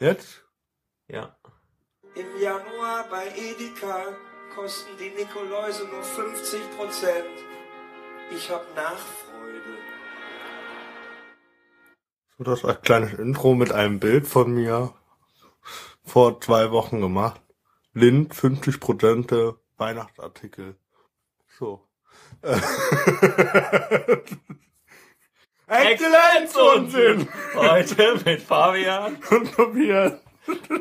Jetzt? Ja. Im Januar bei Edeka kosten die Nikoläuse nur 50 Prozent. Ich hab Nachfreude. So das als kleines Intro mit einem Bild von mir vor zwei Wochen gemacht. Lind, 50 Prozent Weihnachtsartikel. So. Exzellenzunsinn! Heute mit Fabian. Und Tobias.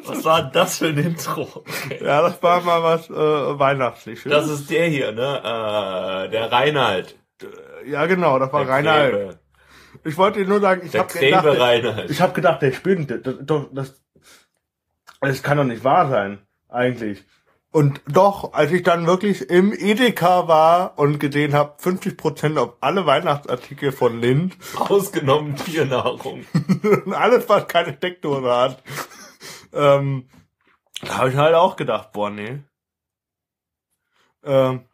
Was war das für ein Intro? Okay. Ja, das war mal was äh, Weihnachtliches. Das ist der hier, ne? Äh, der Reinhard. ja, genau, das war Der Reinhard. Gräbe. Ich wollte dir nur sagen, ich habe gedacht, Reinhard. ich habe gedacht, der spinnt. Das, das, das, das kann doch nicht wahr sein, eigentlich. Und doch, als ich dann wirklich im Edeka war und gesehen habe, 50% auf alle Weihnachtsartikel von Lind Ausgenommen Tiernahrung. und alles, was keine Steckdose hat, ähm, da habe ich halt auch gedacht, boah, nee. Ähm,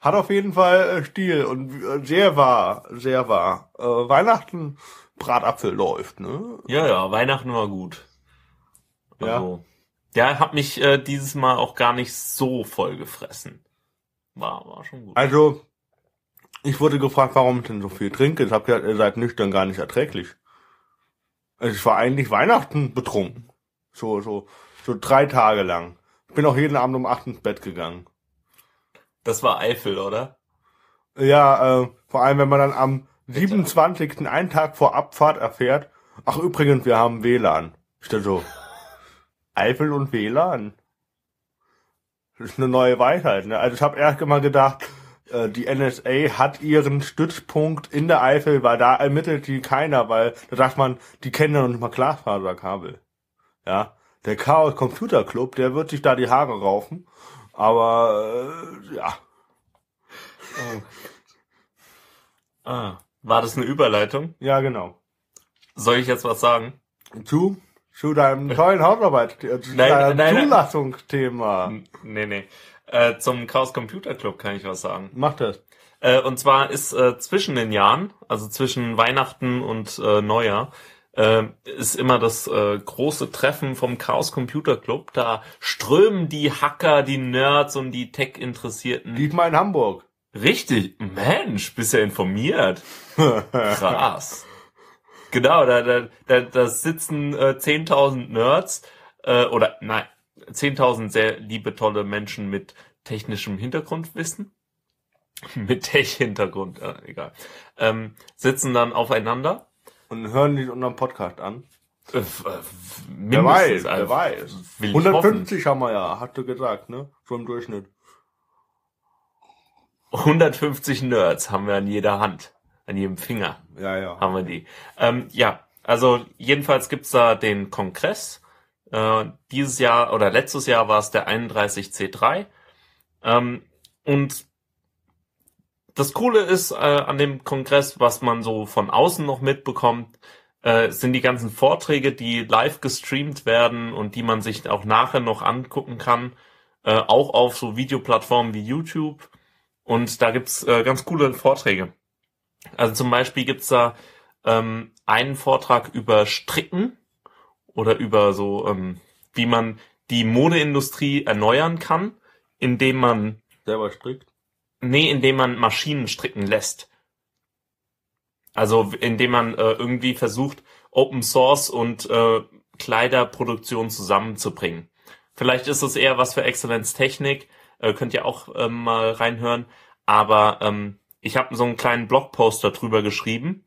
hat auf jeden Fall äh, Stil und äh, sehr wahr, sehr wahr. Äh, Weihnachten, Bratapfel läuft, ne? Ja, ja, Weihnachten war gut. Ja. Der hat mich äh, dieses Mal auch gar nicht so voll gefressen. War, war schon gut. Also, ich wurde gefragt, warum ich denn so viel trinke. Ich habe gesagt, ihr seid nüchtern gar nicht erträglich. Also ich war eigentlich Weihnachten betrunken. So, so, so drei Tage lang. Ich bin auch jeden Abend um acht ins Bett gegangen. Das war Eifel, oder? Ja, äh, vor allem, wenn man dann am 27. einen Tag vor Abfahrt erfährt, ach übrigens, wir haben WLAN. Ich dachte so, Eifel und WLAN? Das ist eine neue Weisheit, ne? Also ich habe erst mal gedacht, äh, die NSA hat ihren Stützpunkt in der Eifel, weil da ermittelt die keiner, weil da sagt man, die kennen ja noch nicht mal Glasfaserkabel. Ja, der Chaos Computer Club, der wird sich da die Haare raufen, aber äh, ja. Ah. War das eine Überleitung? Ja, genau. Soll ich jetzt was sagen? Zu, zu deinem tollen Hausarbeit, äh, zu Nein, deinem. Zulassungsthema. Nee, nee. Äh, zum Chaos Computer Club kann ich was sagen. Mach das. Äh, und zwar ist äh, zwischen den Jahren, also zwischen Weihnachten und äh, Neujahr, äh, ist immer das äh, große Treffen vom Chaos Computer Club. Da strömen die Hacker, die Nerds und die Tech-Interessierten. Diesmal in Hamburg. Richtig, Mensch, bist ja informiert. Krass. Genau, da, da, da, da sitzen äh, 10.000 Nerds äh, oder nein, 10.000 sehr liebe, tolle Menschen mit technischem Hintergrundwissen. mit Tech-Hintergrund, äh, egal. Ähm, sitzen dann aufeinander. Und hören die unseren Podcast an. Äh, äh, Wer weiß, wer also, weiß. Will ich 150 haben wir ja, hat du gesagt, ne? So im Durchschnitt. hoffen. 150 Nerds haben wir an jeder Hand, an jedem Finger. Ja, ja. haben wir die. Ähm, ja, also jedenfalls gibt's da den Kongress. Äh, dieses Jahr oder letztes Jahr war es der 31C3. Ähm, und das Coole ist äh, an dem Kongress, was man so von außen noch mitbekommt, äh, sind die ganzen Vorträge, die live gestreamt werden und die man sich auch nachher noch angucken kann, äh, auch auf so Videoplattformen wie YouTube. Und da gibt's äh, ganz coole Vorträge. Also zum Beispiel gibt's da ähm, einen Vortrag über Stricken oder über so, ähm, wie man die Modeindustrie erneuern kann, indem man, Selber strickt. nee, indem man Maschinen stricken lässt. Also indem man äh, irgendwie versucht, Open Source und äh, Kleiderproduktion zusammenzubringen. Vielleicht ist es eher was für Exzellenz Technik, äh, könnt ihr auch ähm, mal reinhören. Aber ähm, ich habe so einen kleinen Blogpost darüber geschrieben,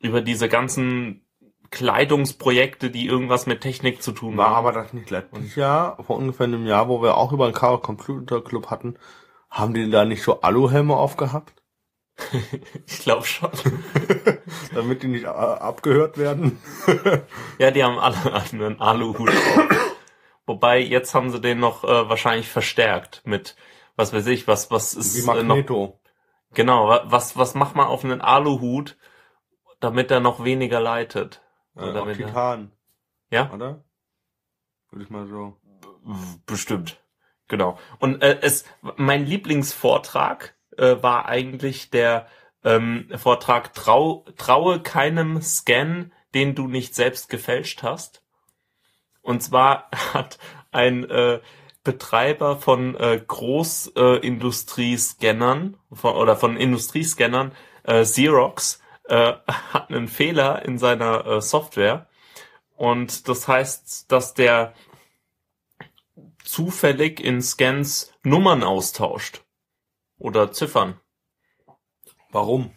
über diese ganzen Kleidungsprojekte, die irgendwas mit Technik zu tun War haben. aber das nicht letztes Jahr, vor ungefähr einem Jahr, wo wir auch über den Chaos Computer Club hatten, haben die da nicht so Aluhelme aufgehabt? Ich glaube schon. Damit die nicht äh, abgehört werden? Ja, die haben alle einen Aluhut auf. Wobei, jetzt haben sie den noch äh, wahrscheinlich verstärkt mit, was weiß ich, was, was ist Wie äh, noch, Magneto. Genau, wa- was, was macht man auf einen Aluhut, damit er noch weniger leitet? Äh, Oder auch wenn er- Titan, Ja? oder? Würde ich mal so. Bestimmt. Genau. Und äh, es, mein Lieblingsvortrag äh, war eigentlich der ähm, Vortrag Trau, Traue keinem Scan, den du nicht selbst gefälscht hast. Und zwar hat ein äh, Betreiber von äh, Großindustriescannern oder von Industriescannern, äh, Xerox, äh, hat einen Fehler in seiner äh, Software. Und das heißt, dass der zufällig in Scans Nummern austauscht. Oder Ziffern. Warum?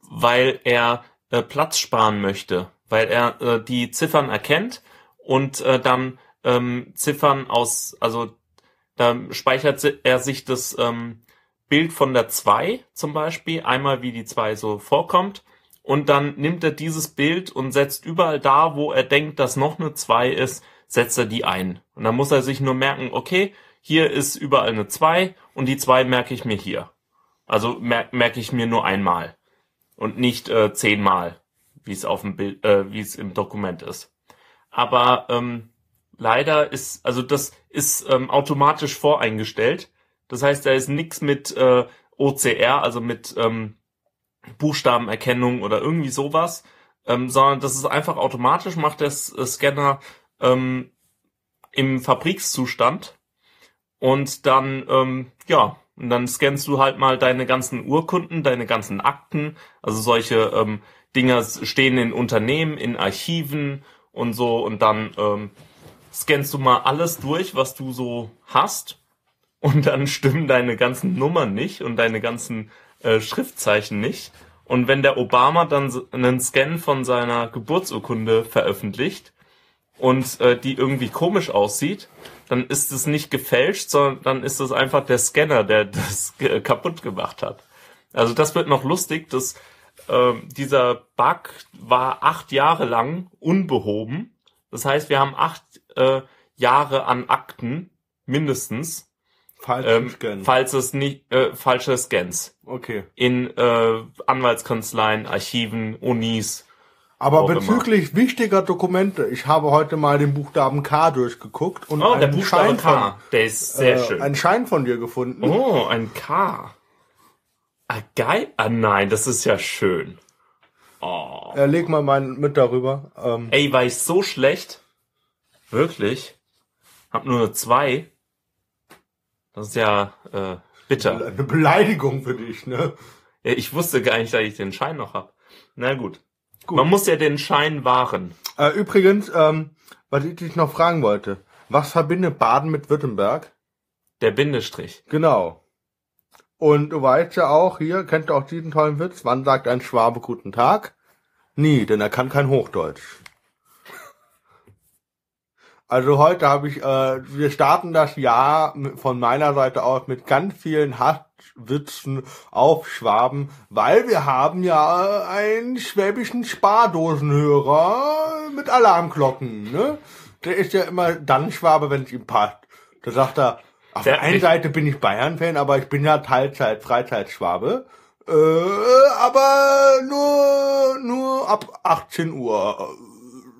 Weil er äh, Platz sparen möchte. Weil er äh, die Ziffern erkennt und äh, dann ähm, Ziffern aus, also da speichert er sich das ähm, Bild von der 2 zum Beispiel, einmal wie die 2 so vorkommt, und dann nimmt er dieses Bild und setzt überall da, wo er denkt, dass noch eine 2 ist, setzt er die ein. Und dann muss er sich nur merken, okay, hier ist überall eine 2 und die 2 merke ich mir hier. Also mer merke ich mir nur einmal und nicht äh, zehnmal, wie es auf dem Bild, äh, wie es im Dokument ist. Aber ähm, leider ist, also das ist ähm, automatisch voreingestellt. Das heißt, da ist nichts mit äh, OCR, also mit ähm, Buchstabenerkennung oder irgendwie sowas, ähm, sondern das ist einfach automatisch, macht der äh, Scanner ähm, im Fabrikszustand. Und dann, ähm, ja, und dann scannst du halt mal deine ganzen Urkunden, deine ganzen Akten, also solche ähm, Dinger stehen in Unternehmen, in Archiven und so. Und dann ähm, scannst du mal alles durch, was du so hast und dann stimmen deine ganzen Nummern nicht und deine ganzen äh, Schriftzeichen nicht. Und wenn der Obama dann einen Scan von seiner Geburtsurkunde veröffentlicht und äh, die irgendwie komisch aussieht, dann ist es nicht gefälscht, sondern dann ist es einfach der Scanner, der das äh, kaputt gemacht hat. Also das wird noch lustig, dass ähm, dieser Bug war acht Jahre lang unbehoben. Das heißt, wir haben acht äh, Jahre an Akten mindestens, Falsch ähm, falls es nicht äh, falsche Scans okay. in äh, Anwaltskanzleien, Archiven, Unis. Aber Auch immer. bezüglich wichtiger Dokumente, ich habe heute mal den Buchstaben K durchgeguckt und Oh, der einen Buchstabe Schein K, der ist sehr von, schön. Äh, einen Schein von dir gefunden. Oh, ein K. Ah, geil. Ah, nein, das ist ja schön. Oh. Äh, leg mal meinen mit darüber. Ähm, Ey, war ich so schlecht? Wirklich? Hab nur zwei. Das ist ja äh, bitter. eine Beleidigung für dich, ne? Ja, ich wusste gar nicht, dass ich den Schein noch hab. Na gut. Gut. Man muss ja den Schein wahren. Äh, übrigens, ähm, was ich dich noch fragen wollte. Was verbindet Baden mit Württemberg? Der Bindestrich. Genau. Und du weißt ja auch, hier, kennt ihr auch diesen tollen Witz, wann sagt ein Schwabe guten Tag? Nie, denn er kann kein Hochdeutsch. Also heute habe ich, äh, wir starten das Jahr von meiner Seite aus mit ganz vielen Hasswitzen auf Schwaben, weil wir haben ja einen schwäbischen Spardosenhörer mit Alarmglocken, ne? Der ist ja immer dann Schwabe, wenn es ihm passt. Da sagt er, auf Der- einen Seite bin ich Bayern-Fan, aber ich bin ja Teilzeit, Freizeitschwabe. Äh, aber nur, nur ab 18 Uhr.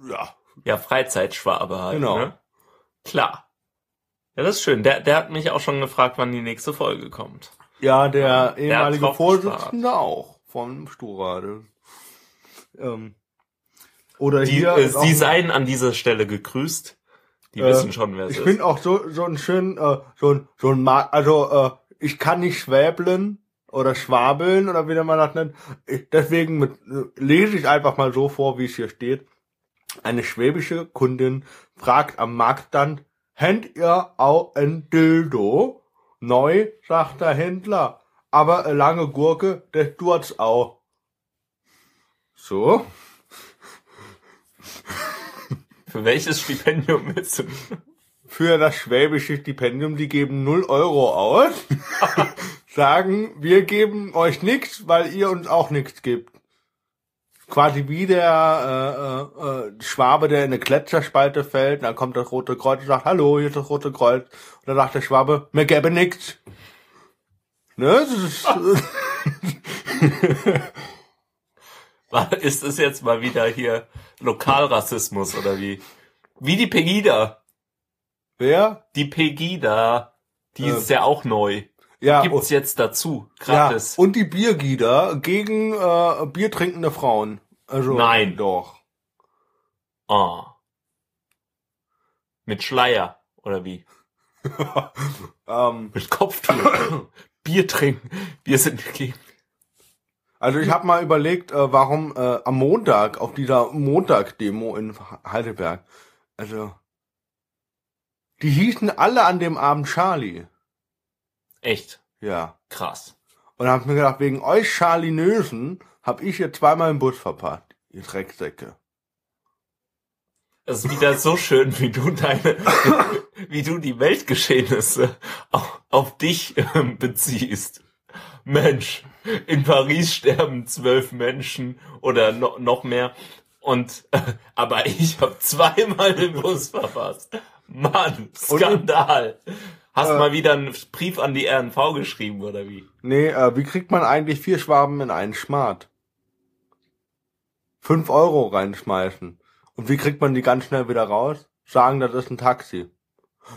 Äh, Ja. Ja, Freizeitschwabe halt. Genau. Ne? Klar. Ja, das ist schön. Der, der hat mich auch schon gefragt, wann die nächste Folge kommt. Ja, der Der hat ehemalige Vorsitzende auch von Sturade. Ähm, oder Die, hier. äh, sie seien an dieser Stelle gegrüßt. Die Äh, wissen schon, wer es Ich ist. finde auch so so ein schön äh, so ein so ein Ma also äh, ich kann nicht schwäbeln oder schwabeln oder wie man das nennt. Ich, deswegen mit, äh, lese ich einfach mal so vor, wie es hier steht. Eine schwäbische Kundin fragt am Marktstand, Händ ihr auch ein Dildo? Neu, sagt der Händler. Aber eine lange Gurke, das tut's auch. So? Für welches Stipendium willst du? für das schwäbische Stipendium, die geben 0 Euro aus, sagen, wir geben euch nichts, weil ihr uns auch nichts gibt. Quasi wie der äh, äh, äh, Schwabe, der in eine Gletscherspalte fällt, dann kommt das Rote Kreuz und sagt, hallo, hier ist das Rote Kreuz. Und dann sagt der Schwabe, mir gäbe nichts. Ne? Das ist, es jetzt mal wieder hier Lokalrassismus oder wie? Wie die Pegida. wer? Die Pegida. Die Äh, ist ja auch neu. Ja, Gibt's jetzt dazu. ja, Gratis. und die Biergieder gegen äh, biertrinkende Frauen. Also, Nein. Doch. Ah. Mit Schleier, oder wie? ähm, Mit Kopftuch. Bier trinken. Wir sind dagegen. also ich habe mal überlegt, äh, warum äh, am Montag auf dieser Montag-Demo in Heidelberg, also die hießen alle an dem Abend Charlie. Echt Ja. krass. Und hab mir gedacht, wegen euch Charlinösen hab ich hier zweimal im Bus verpasst, ihr Drecksäcke. Es ist wieder so schön, wie du deine, wie du die Weltgeschehnisse auf, auf dich ähm, beziehst. Mensch, in Paris sterben zwölf Menschen oder no, noch mehr. Und äh, aber ich habe zweimal den Bus verpasst. Mann, Skandal. Hast Äh. mal wieder einen Brief an die RNV geschrieben oder wie? Nee, äh, wie kriegt man eigentlich vier Schwaben in einen Schmart? Fünf Euro reinschmeißen. Und wie kriegt man die ganz schnell wieder raus? Sagen, das ist ein Taxi.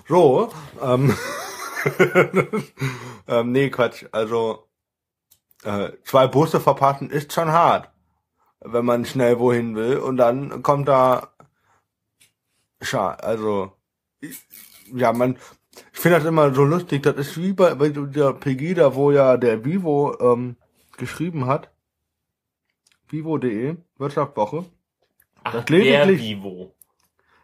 So, ähm, ähm nee, Quatsch. Also, äh, zwei Busse verpassen ist schon hart. Wenn man schnell wohin will. Und dann kommt da, scha, also, ich- ja, man, ich finde das immer so lustig. Das ist wie bei, bei der Pegida, wo ja der Vivo ähm, geschrieben hat. Vivo.de, Wirtschaftswoche. Ach, Das der lediglich- Vivo.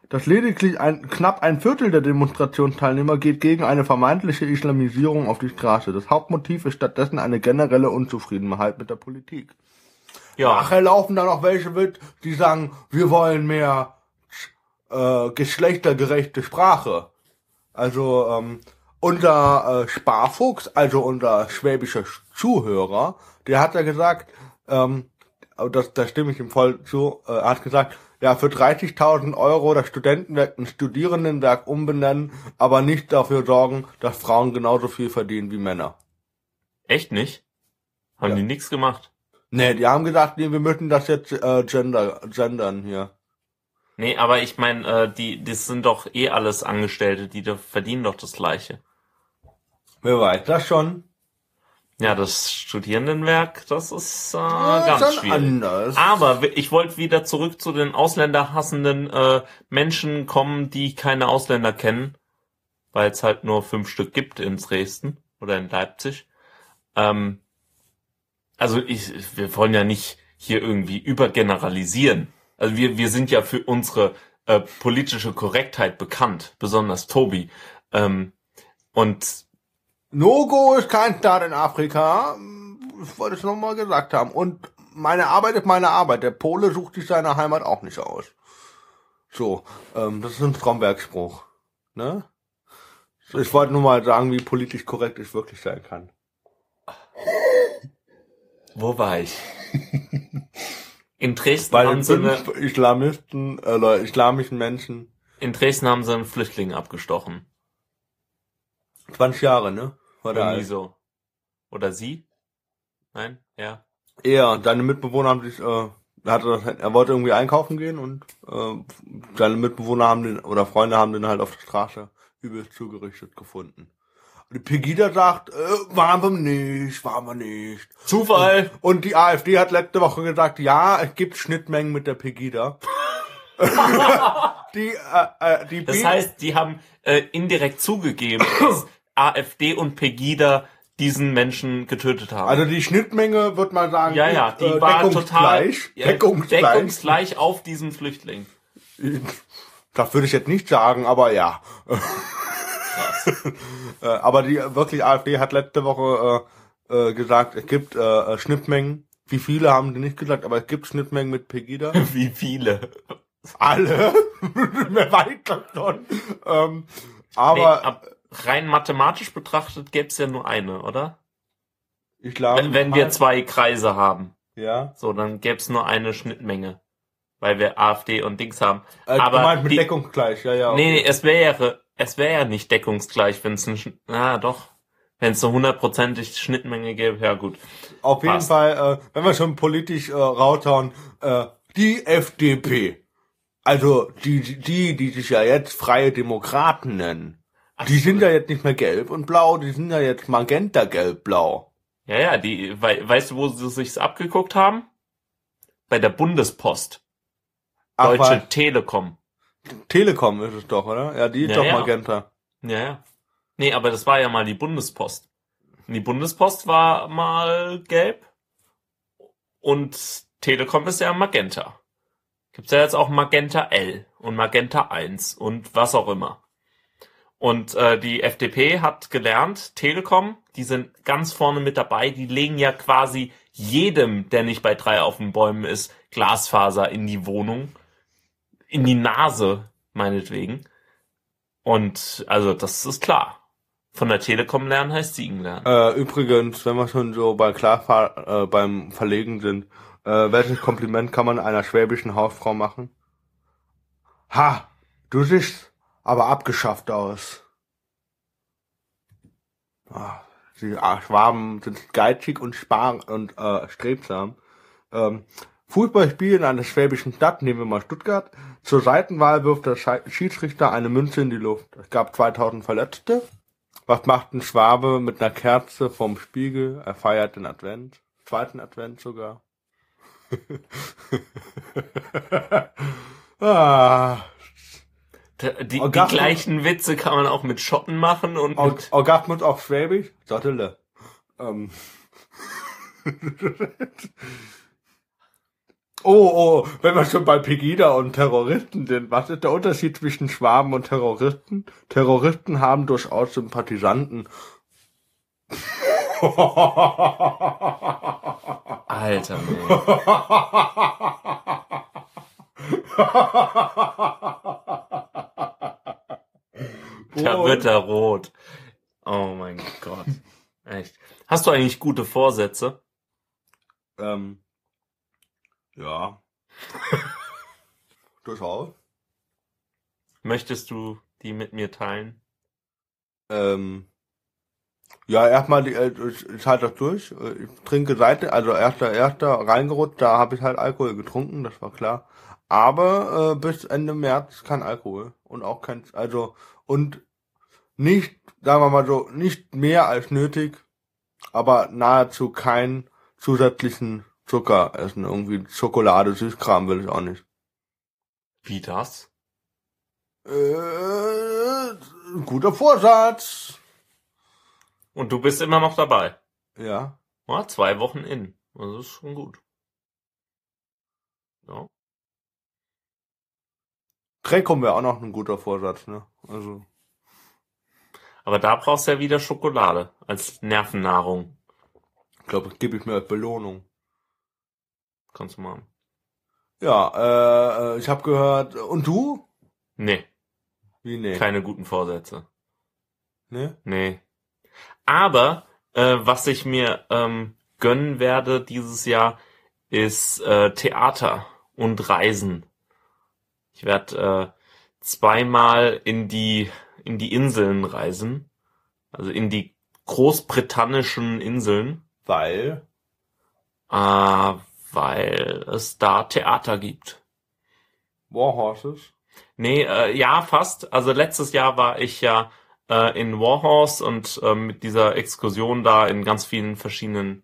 dass lediglich ein, knapp ein Viertel der Demonstrationsteilnehmer geht gegen eine vermeintliche Islamisierung auf die Straße. Das Hauptmotiv ist stattdessen eine generelle Unzufriedenheit mit der Politik. Ja, Nachher laufen da noch welche mit, die sagen, wir wollen mehr äh, geschlechtergerechte Sprache. Also ähm, unser äh, Sparfuchs, also unser schwäbischer Zuhörer, der hat ja gesagt, ähm, das, da stimme ich ihm voll zu, äh, er hat gesagt, ja, für 30.000 Euro das Studentenwerk ein Studierendenwerk umbenennen, aber nicht dafür sorgen, dass Frauen genauso viel verdienen wie Männer. echt nicht? Haben Ja. die nichts gemacht? Nee, die haben gesagt, nee, wir müssen das jetzt äh, gender, gendern hier. Nee, aber ich meine, äh, die, das sind doch eh alles Angestellte, die da verdienen doch das Gleiche. Wer weiß das schon? Ja, das Studierendenwerk, das ist äh, Ja, ganz schon schwierig. anders. Aber ich wollte wieder zurück zu den ausländerhassenden äh, Menschen kommen, die keine Ausländer kennen, weil es halt nur fünf Stück gibt in Dresden oder in Leipzig. Ähm, also ich, wir wollen ja nicht hier irgendwie übergeneralisieren. Also wir, wir sind ja für unsere äh, politische Korrektheit bekannt, besonders Tobi. Ähm, und No-Go ist kein Staat in Afrika. Ich wollte es nochmal gesagt haben. Und meine Arbeit ist meine Arbeit. Der Pole sucht sich seine Heimat auch nicht aus. So, ähm, das ist ein Stromberg-Spruch. Ne? So, Ich wollte nur mal sagen, wie politisch korrekt ich wirklich sein kann. wo war ich? In Dresden Bei haben sie eine, Islamisten, Leute, islamischen Menschen, in Dresden haben sie einen Flüchtling abgestochen. 20 Jahre, ne? War der Irgendwie so. Oder sie? Nein? Ja. Er, seine Mitbewohner haben sich, äh, er, hatte, das- er wollte irgendwie einkaufen gehen und äh, seine Mitbewohner haben den, oder Freunde haben den halt auf der Straße übelst zugerichtet gefunden. Und die Pegida sagt, äh, waren wir nicht, waren wir nicht. Zufall! Und die AfD hat letzte Woche gesagt, ja, es gibt Schnittmengen mit der Pegida. die, äh, äh, die Das heißt, die haben äh, indirekt zugegeben, dass AfD und Pegida diesen Menschen getötet haben. also die Schnittmenge, wird man sagen, ja, ja, die äh, war total ja, deckungsgleich. deckungsgleich auf diesen Flüchtling. Das würde ich jetzt nicht sagen, aber ja. Äh, aber die wirklich AfD hat letzte Woche äh, äh, gesagt, es gibt äh, Schnittmengen. Wie viele haben die nicht gesagt, aber es gibt Schnittmengen mit Pegida. Wie viele? Alle. Wer weiß das schon. Ähm, Nee, aber ab, rein mathematisch betrachtet gäbe es ja nur eine, oder? ich glaube, Wenn, wenn wir zwei Kreise haben, ja, so, dann gäbe es nur eine Schnittmenge. Weil wir AfD und Dings haben. äh, Aber du meinst mit die- deckungsgleich, ja, ja. Nee, nee, es wäre, es wäre ja nicht deckungsgleich, wenn es ein, ah, doch. Wenn es eine hundertprozentig Schnittmenge gäbe, ja gut. Auf jeden passt. Fall, äh, wenn wir schon politisch äh, raushauen, äh, die FDP, also die, die, die sich ja jetzt Freie Demokraten nennen, die sind ja jetzt nicht mehr gelb und blau, die sind ja jetzt magenta gelb blau. Ja, ja, die, wei- weißt du, wo sie sich's abgeguckt haben? Bei der Bundespost. Ach, Deutsche was? Telekom. Telekom ist es doch, oder? Ja, die ist Ja, doch ja. Magenta. Ja, ja. Nee, aber das war ja mal die Bundespost. Und Die Bundespost war mal gelb und Telekom ist ja Magenta. Gibt's ja jetzt auch Magenta L und Magenta 1 und was auch immer. Und äh, die FDP hat gelernt, Telekom, die sind ganz vorne mit dabei, die legen ja quasi jedem, der nicht bei drei auf den Bäumen ist, Glasfaser in die Wohnung, in die Nase, meinetwegen. Und also das ist klar. Von der Telekom lernen heißt Siegen lernen. Äh, übrigens, wenn wir schon so bei Klarfahr äh, beim Verlegen sind, äh, welches Kompliment kann man einer schwäbischen Hausfrau machen? Ha, du siehst aber abgeschafft aus. Ah, die Schwaben sind geizig und spar und äh, strebsam. Ähm, Fußballspiel in einer schwäbischen Stadt, nehmen wir mal Stuttgart. Zur Seitenwahl wirft der Schiedsrichter eine Münze in die Luft. Es gab 2000 Verletzte. Was macht ein Schwabe mit einer Kerze vorm Spiegel? Er feiert den Advent. Zweiten Advent sogar. ah, Die, die gleichen Witze kann man auch mit Schotten machen und Or mit, Orgasmus auf Schwäbisch? Dottele. Ähm. oh, oh, wenn wir schon bei Pegida und Terroristen sind, was ist der Unterschied zwischen Schwaben und Terroristen? Terroristen haben durchaus Sympathisanten. Alter, nee. Da wird er rot. Oh mein Gott. Echt. Hast du eigentlich gute Vorsätze? Ähm, ja. Durchaus. Möchtest du die mit mir teilen? Ähm, ja, erstmal, die, äh, ich, ich halte das durch. Äh, Ich trinke Seite, also erster, erster reingerutscht, da habe ich halt Alkohol getrunken, das war klar. Aber äh, bis Ende März kein Alkohol und auch kein, also und nicht, sagen wir mal so, nicht mehr als nötig, aber nahezu keinen zusätzlichen Zucker essen. Irgendwie Schokolade, Süßkram will ich auch nicht. Wie das? Äh, guter Vorsatz. Und du bist immer noch dabei. Ja. Ja, zwei Wochen in. Das ist schon gut. Ja. Träkum wäre auch noch ein guter Vorsatz, ne? Also. Aber da brauchst du ja wieder Schokolade als Nervennahrung. Ich glaube, das gebe ich mir als Belohnung. Kannst du machen. Ja, äh, äh, ich habe gehört. Und du? Nee, Wie nee? keine guten Vorsätze. Ne? Nee. Aber äh, was ich mir ähm, gönnen werde dieses Jahr, ist äh, Theater und Reisen. Ich werde äh, zweimal in die in die Inseln reisen, also in die großbritannischen Inseln, Weil. äh, weil es da Theater gibt. Warhorses. Nee, äh, ja, fast. Also letztes Jahr war ich ja äh, in Warhorse und äh, mit dieser Exkursion da in ganz vielen verschiedenen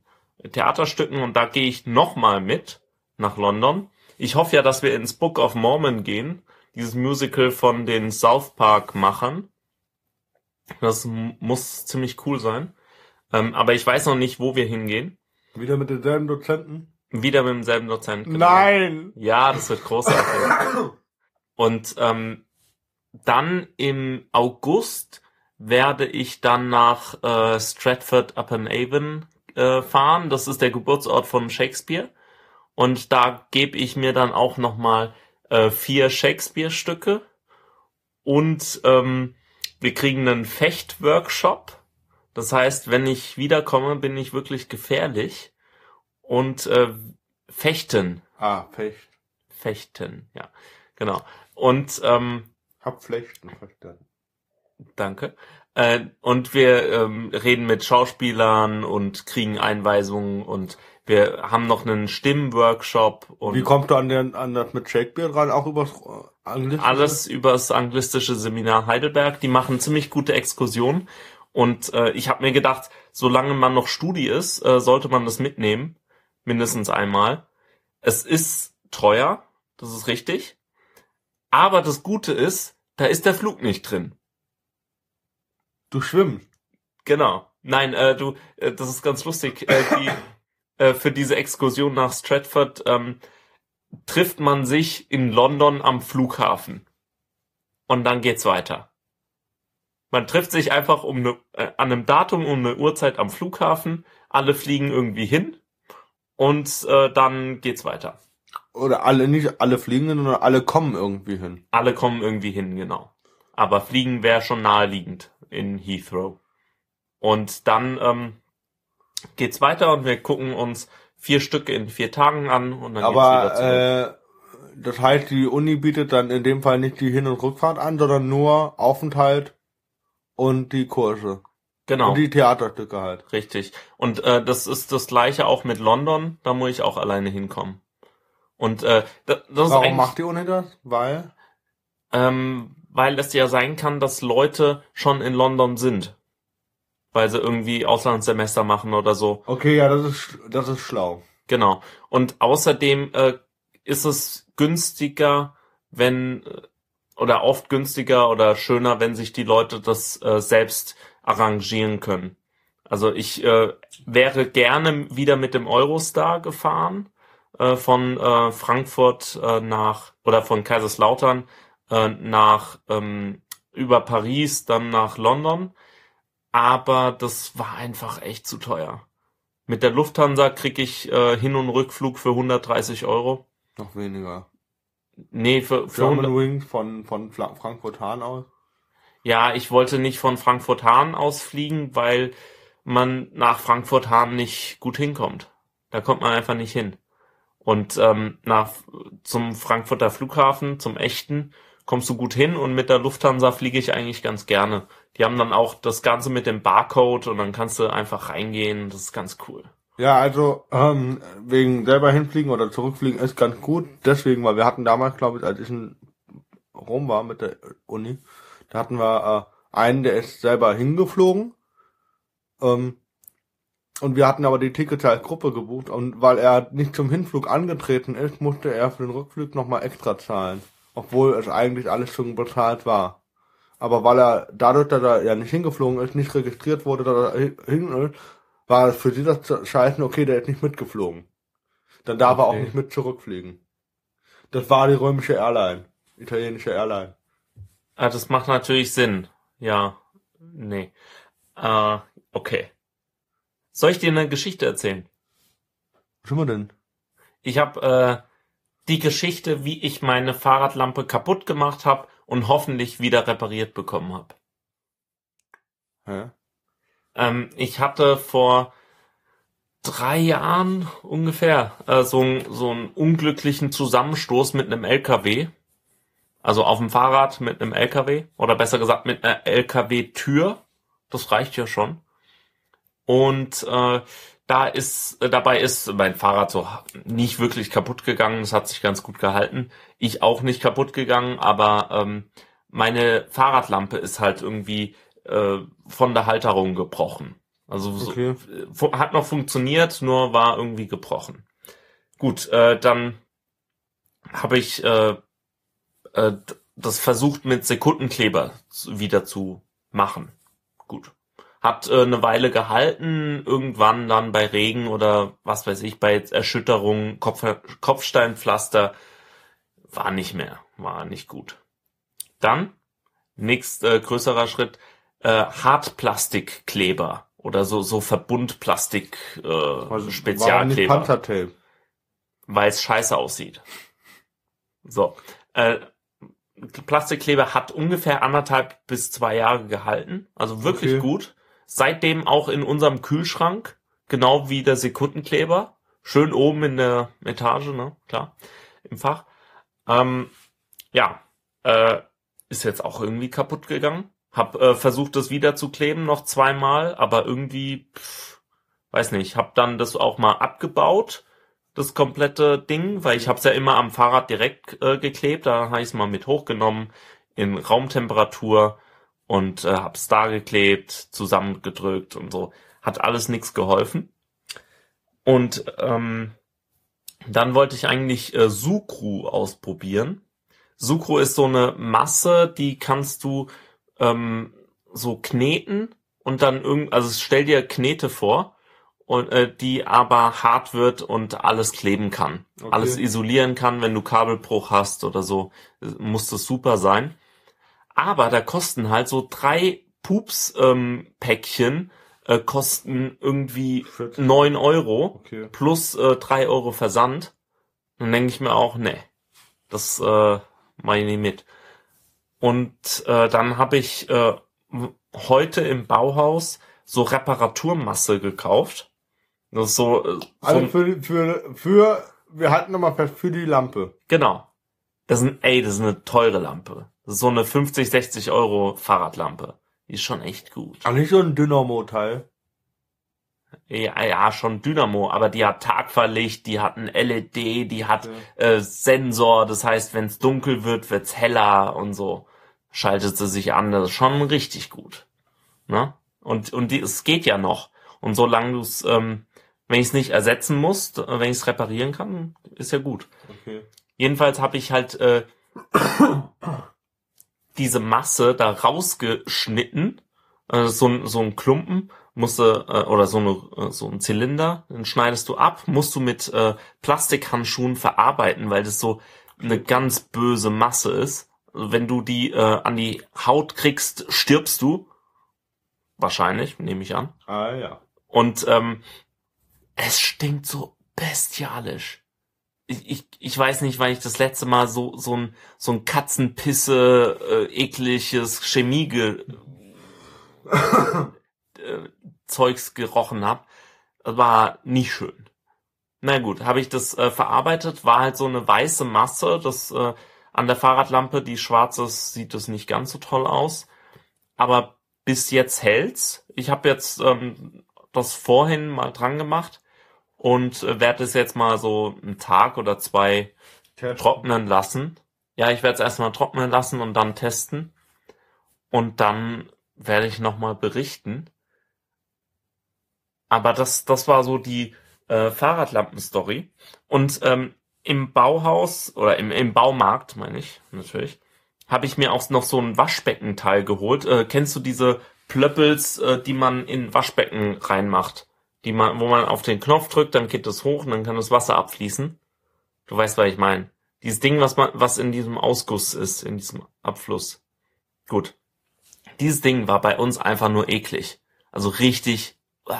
Theaterstücken und da gehe ich nochmal mit nach London. Ich hoffe ja, dass wir ins Book of Mormon gehen, dieses Musical von den South Park Machern. Das muss ziemlich cool sein. Ähm, aber ich weiß noch nicht, wo wir hingehen. Wieder mit denselben Dozenten? Wieder mit demselben Dozenten. genau. Nein! Ja, das wird großartig. Und ähm, dann im August werde ich dann nach äh, Stratford upon Avon äh, fahren. Das ist der Geburtsort von Shakespeare. Und da gebe ich mir dann auch nochmal äh, vier Shakespeare-Stücke. Und ähm, wir kriegen einen Fecht-Workshop. Das heißt, wenn ich wiederkomme, bin ich wirklich gefährlich. Und äh, fechten. Ah, Fecht. Fechten, ja, genau. Und ähm, Hab Flechten verstanden. danke. Äh, und wir ähm, reden mit Schauspielern und kriegen Einweisungen und wir haben noch einen Stimmworkshop und Wie kommt du an, den, an das mit Shakespeare dran? Auch übers äh, Anglische? alles übers anglistische Seminar Heidelberg. Die machen ziemlich gute Exkursionen. Und äh, ich habe mir gedacht, solange man noch Studi ist, äh, sollte man das mitnehmen. Mindestens einmal. Es ist teuer, das ist richtig. Aber das Gute ist, da ist der Flug nicht drin. Du schwimmst. Genau. Nein, äh, du, äh, das ist ganz lustig. Äh, die, äh, für diese Exkursion nach Stratford ähm, trifft man sich in London am Flughafen. Und dann geht's weiter. Man trifft sich einfach um ne, äh, an einem Datum um eine Uhrzeit am Flughafen. Alle fliegen irgendwie hin und äh, dann geht's weiter. Oder alle, nicht alle fliegen, sondern alle kommen irgendwie hin. Alle kommen irgendwie hin, genau. Aber fliegen wäre schon naheliegend in Heathrow. Und dann ähm, geht's weiter und wir gucken uns vier Stücke in vier Tagen an und dann geht's wieder zurück. Aber äh, das heißt, die Uni bietet dann in dem Fall nicht die Hin- und Rückfahrt an, sondern nur Aufenthalt und die Kurse. Genau. Und die Theaterstücke halt. Richtig. Und äh, das ist das gleiche auch mit London, da muss ich auch alleine hinkommen. Und äh, da- das ist Warum eigentlich, macht die Uni das? Weil? ähm, weil es ja sein kann, dass Leute schon in London sind. Weil sie irgendwie Auslandssemester machen oder so. Okay, ja, das ist, das ist schlau. Genau. Und außerdem äh, ist es günstiger, wenn äh, oder oft günstiger oder schöner, wenn sich die Leute das äh, selbst arrangieren können. Also ich äh, wäre gerne wieder mit dem Eurostar gefahren äh, von äh, Frankfurt äh, nach oder von Kaiserslautern äh, nach ähm, über Paris dann nach London, aber das war einfach echt zu teuer. Mit der Lufthansa krieg ich äh, Hin- und Rückflug für 130 Euro. Noch weniger. Nee, für, für 100, German Wings von, von Frankfurt Hahn aus. Ja, ich wollte nicht von Frankfurt-Hahn aus fliegen, weil man nach Frankfurt-Hahn nicht gut hinkommt. Da kommt man einfach nicht hin. Und ähm, nach zum Frankfurter Flughafen, zum echten, kommst du gut hin und mit der Lufthansa fliege ich eigentlich ganz gerne. Die haben dann auch das Ganze mit dem Barcode und dann kannst du einfach reingehen. Das ist ganz cool. Ja, also ähm, wegen selber hinfliegen oder zurückfliegen ist ganz gut. Deswegen, weil wir hatten damals, glaube ich, als ich in Rom war mit der Uni, da hatten wir äh, einen, der ist selber hingeflogen. Ähm, und wir hatten aber die Tickets als Gruppe gebucht und weil er nicht zum Hinflug angetreten ist, musste er für den Rückflug nochmal extra zahlen. Obwohl es eigentlich alles schon bezahlt war. Aber weil er dadurch, dass er ja nicht hingeflogen ist, nicht registriert wurde, dass er hin ist, war es für sie das Scheißen, okay, der ist nicht mitgeflogen. Dann darf er auch Okay. nicht mit zurückfliegen. Das war die römische Airline. Italienische Airline. Ah, das macht natürlich Sinn. Ja, nee. Äh, okay. Soll ich dir eine Geschichte erzählen? Was haben wir denn? Ich habe äh, die Geschichte, wie ich meine Fahrradlampe kaputt gemacht habe und hoffentlich wieder repariert bekommen habe. Hä? Ähm, ich hatte vor drei Jahren ungefähr äh, so, so einen unglücklichen Zusammenstoß mit einem LKW. Also auf dem Fahrrad mit einem LKW oder besser gesagt mit einer LKW-Tür. Das reicht ja schon. Und äh, da ist äh, dabei ist mein Fahrrad so nicht wirklich kaputt gegangen. Es hat sich ganz gut gehalten. Ich auch nicht kaputt gegangen, aber ähm, meine Fahrradlampe ist halt irgendwie äh, von der Halterung gebrochen. Also so, Okay. hat noch funktioniert, nur war irgendwie gebrochen. Gut, äh, dann habe ich äh, äh, das versucht mit Sekundenkleber wieder zu machen. Gut. Hat äh, eine Weile gehalten, irgendwann dann bei Regen oder was weiß ich, bei Erschütterung, Kopf, Kopfsteinpflaster, war nicht mehr, war nicht gut. Dann, nächst äh, größerer Schritt, äh, Hartplastikkleber oder so, so Verbundplastik äh, Also, Spezialkleber weil es scheiße aussieht. So. Äh, Plastikkleber hat ungefähr anderthalb bis zwei Jahre gehalten. Also wirklich Okay. gut. Seitdem auch in unserem Kühlschrank, genau wie der Sekundenkleber. Schön oben in der Etage, ne? Klar. Im Fach. Ähm, ja. Äh, ist jetzt auch irgendwie kaputt gegangen. Hab äh, versucht, das wieder zu kleben, noch zweimal, aber irgendwie, pff, weiß nicht, hab dann das auch mal abgebaut das komplette Ding, weil ich habe es ja immer am Fahrrad direkt äh, geklebt. Da habe ich es mal mit hochgenommen in Raumtemperatur und äh, habe es da geklebt, zusammengedrückt und so. Hat alles nichts geholfen. Und ähm, dann wollte ich eigentlich äh, Sucru ausprobieren, Sucro ist so eine Masse, die kannst du ähm, so kneten und dann irgend, also stell dir Knete vor und äh, die aber hart wird und alles kleben kann, Okay. alles isolieren kann, wenn du Kabelbruch hast oder so, muss das super sein. Aber da kosten halt so drei Pups ähm, Päckchen äh, kosten irgendwie 40. neun Euro Okay. plus äh, drei Euro Versand. Dann denke ich mir auch, nee, das äh, mache ich nicht mit. Und äh, dann habe ich äh, heute im Bauhaus so Reparaturmasse gekauft. Das ist so, äh, so Also für, für, für, wir hatten nochmal fest für die Lampe. genau. Das ist ein, ey, das ist eine teure Lampe. Das ist so eine 50, 60 Euro Fahrradlampe. Die ist schon echt gut. Ach, nicht so ein Dynamo-Teil. Ja, ja, schon Dynamo, aber die hat Tagverlicht, die hat ein LED, die hat äh, Sensor, das heißt, wenn es dunkel wird, wird's heller und so. Schaltet sie sich an, das ist schon richtig gut. Ne? Und, und die, es geht ja noch. Und solange du es, ähm, wenn ich es nicht ersetzen muss, äh, wenn ich es reparieren kann, ist ja gut. Okay. Jedenfalls habe ich halt äh, diese Masse da rausgeschnitten, äh, so, ein- so ein Klumpen, musste äh, oder so, eine, äh, so ein Zylinder, den schneidest du ab, musst du mit äh, Plastikhandschuhen verarbeiten, weil das so eine ganz böse Masse ist. Also wenn du die äh, an die Haut kriegst, stirbst du. Wahrscheinlich, nehme ich an. Ah, ja. Und ähm, es stinkt so bestialisch. Ich, ich, ich weiß nicht, weil ich das letzte Mal so so ein so ein Katzenpisse äh, ekliges Chemie ge, äh, Zeugs gerochen hab. War nicht schön. Na gut, habe ich das äh, verarbeitet, war halt so eine weiße Masse, das äh, an der Fahrradlampe, die schwarze ist, sieht das nicht ganz so toll aus, aber bis jetzt hält's. Ich habe jetzt ähm, das vorhin mal dran gemacht und äh, werde es jetzt mal so einen Tag oder zwei trocknen lassen. Ja, ich werde es erstmal trocknen lassen und dann testen. Und dann werde ich nochmal berichten. Aber das, das war so die äh, Fahrradlampen-Story. Und ähm, im Bauhaus oder im, im Baumarkt, meine ich, natürlich, habe ich mir auch noch so ein Waschbeckenteil geholt. Äh, kennst du diese Plöppels, äh, die man in Waschbecken reinmacht? Die man, wo man auf den Knopf drückt, dann geht es hoch und dann kann das Wasser abfließen. Du weißt, was ich meine. Dieses Ding, was man, was in diesem Ausguss ist, in diesem Abfluss. Gut. Dieses Ding war bei uns einfach nur eklig. Also richtig. Ah.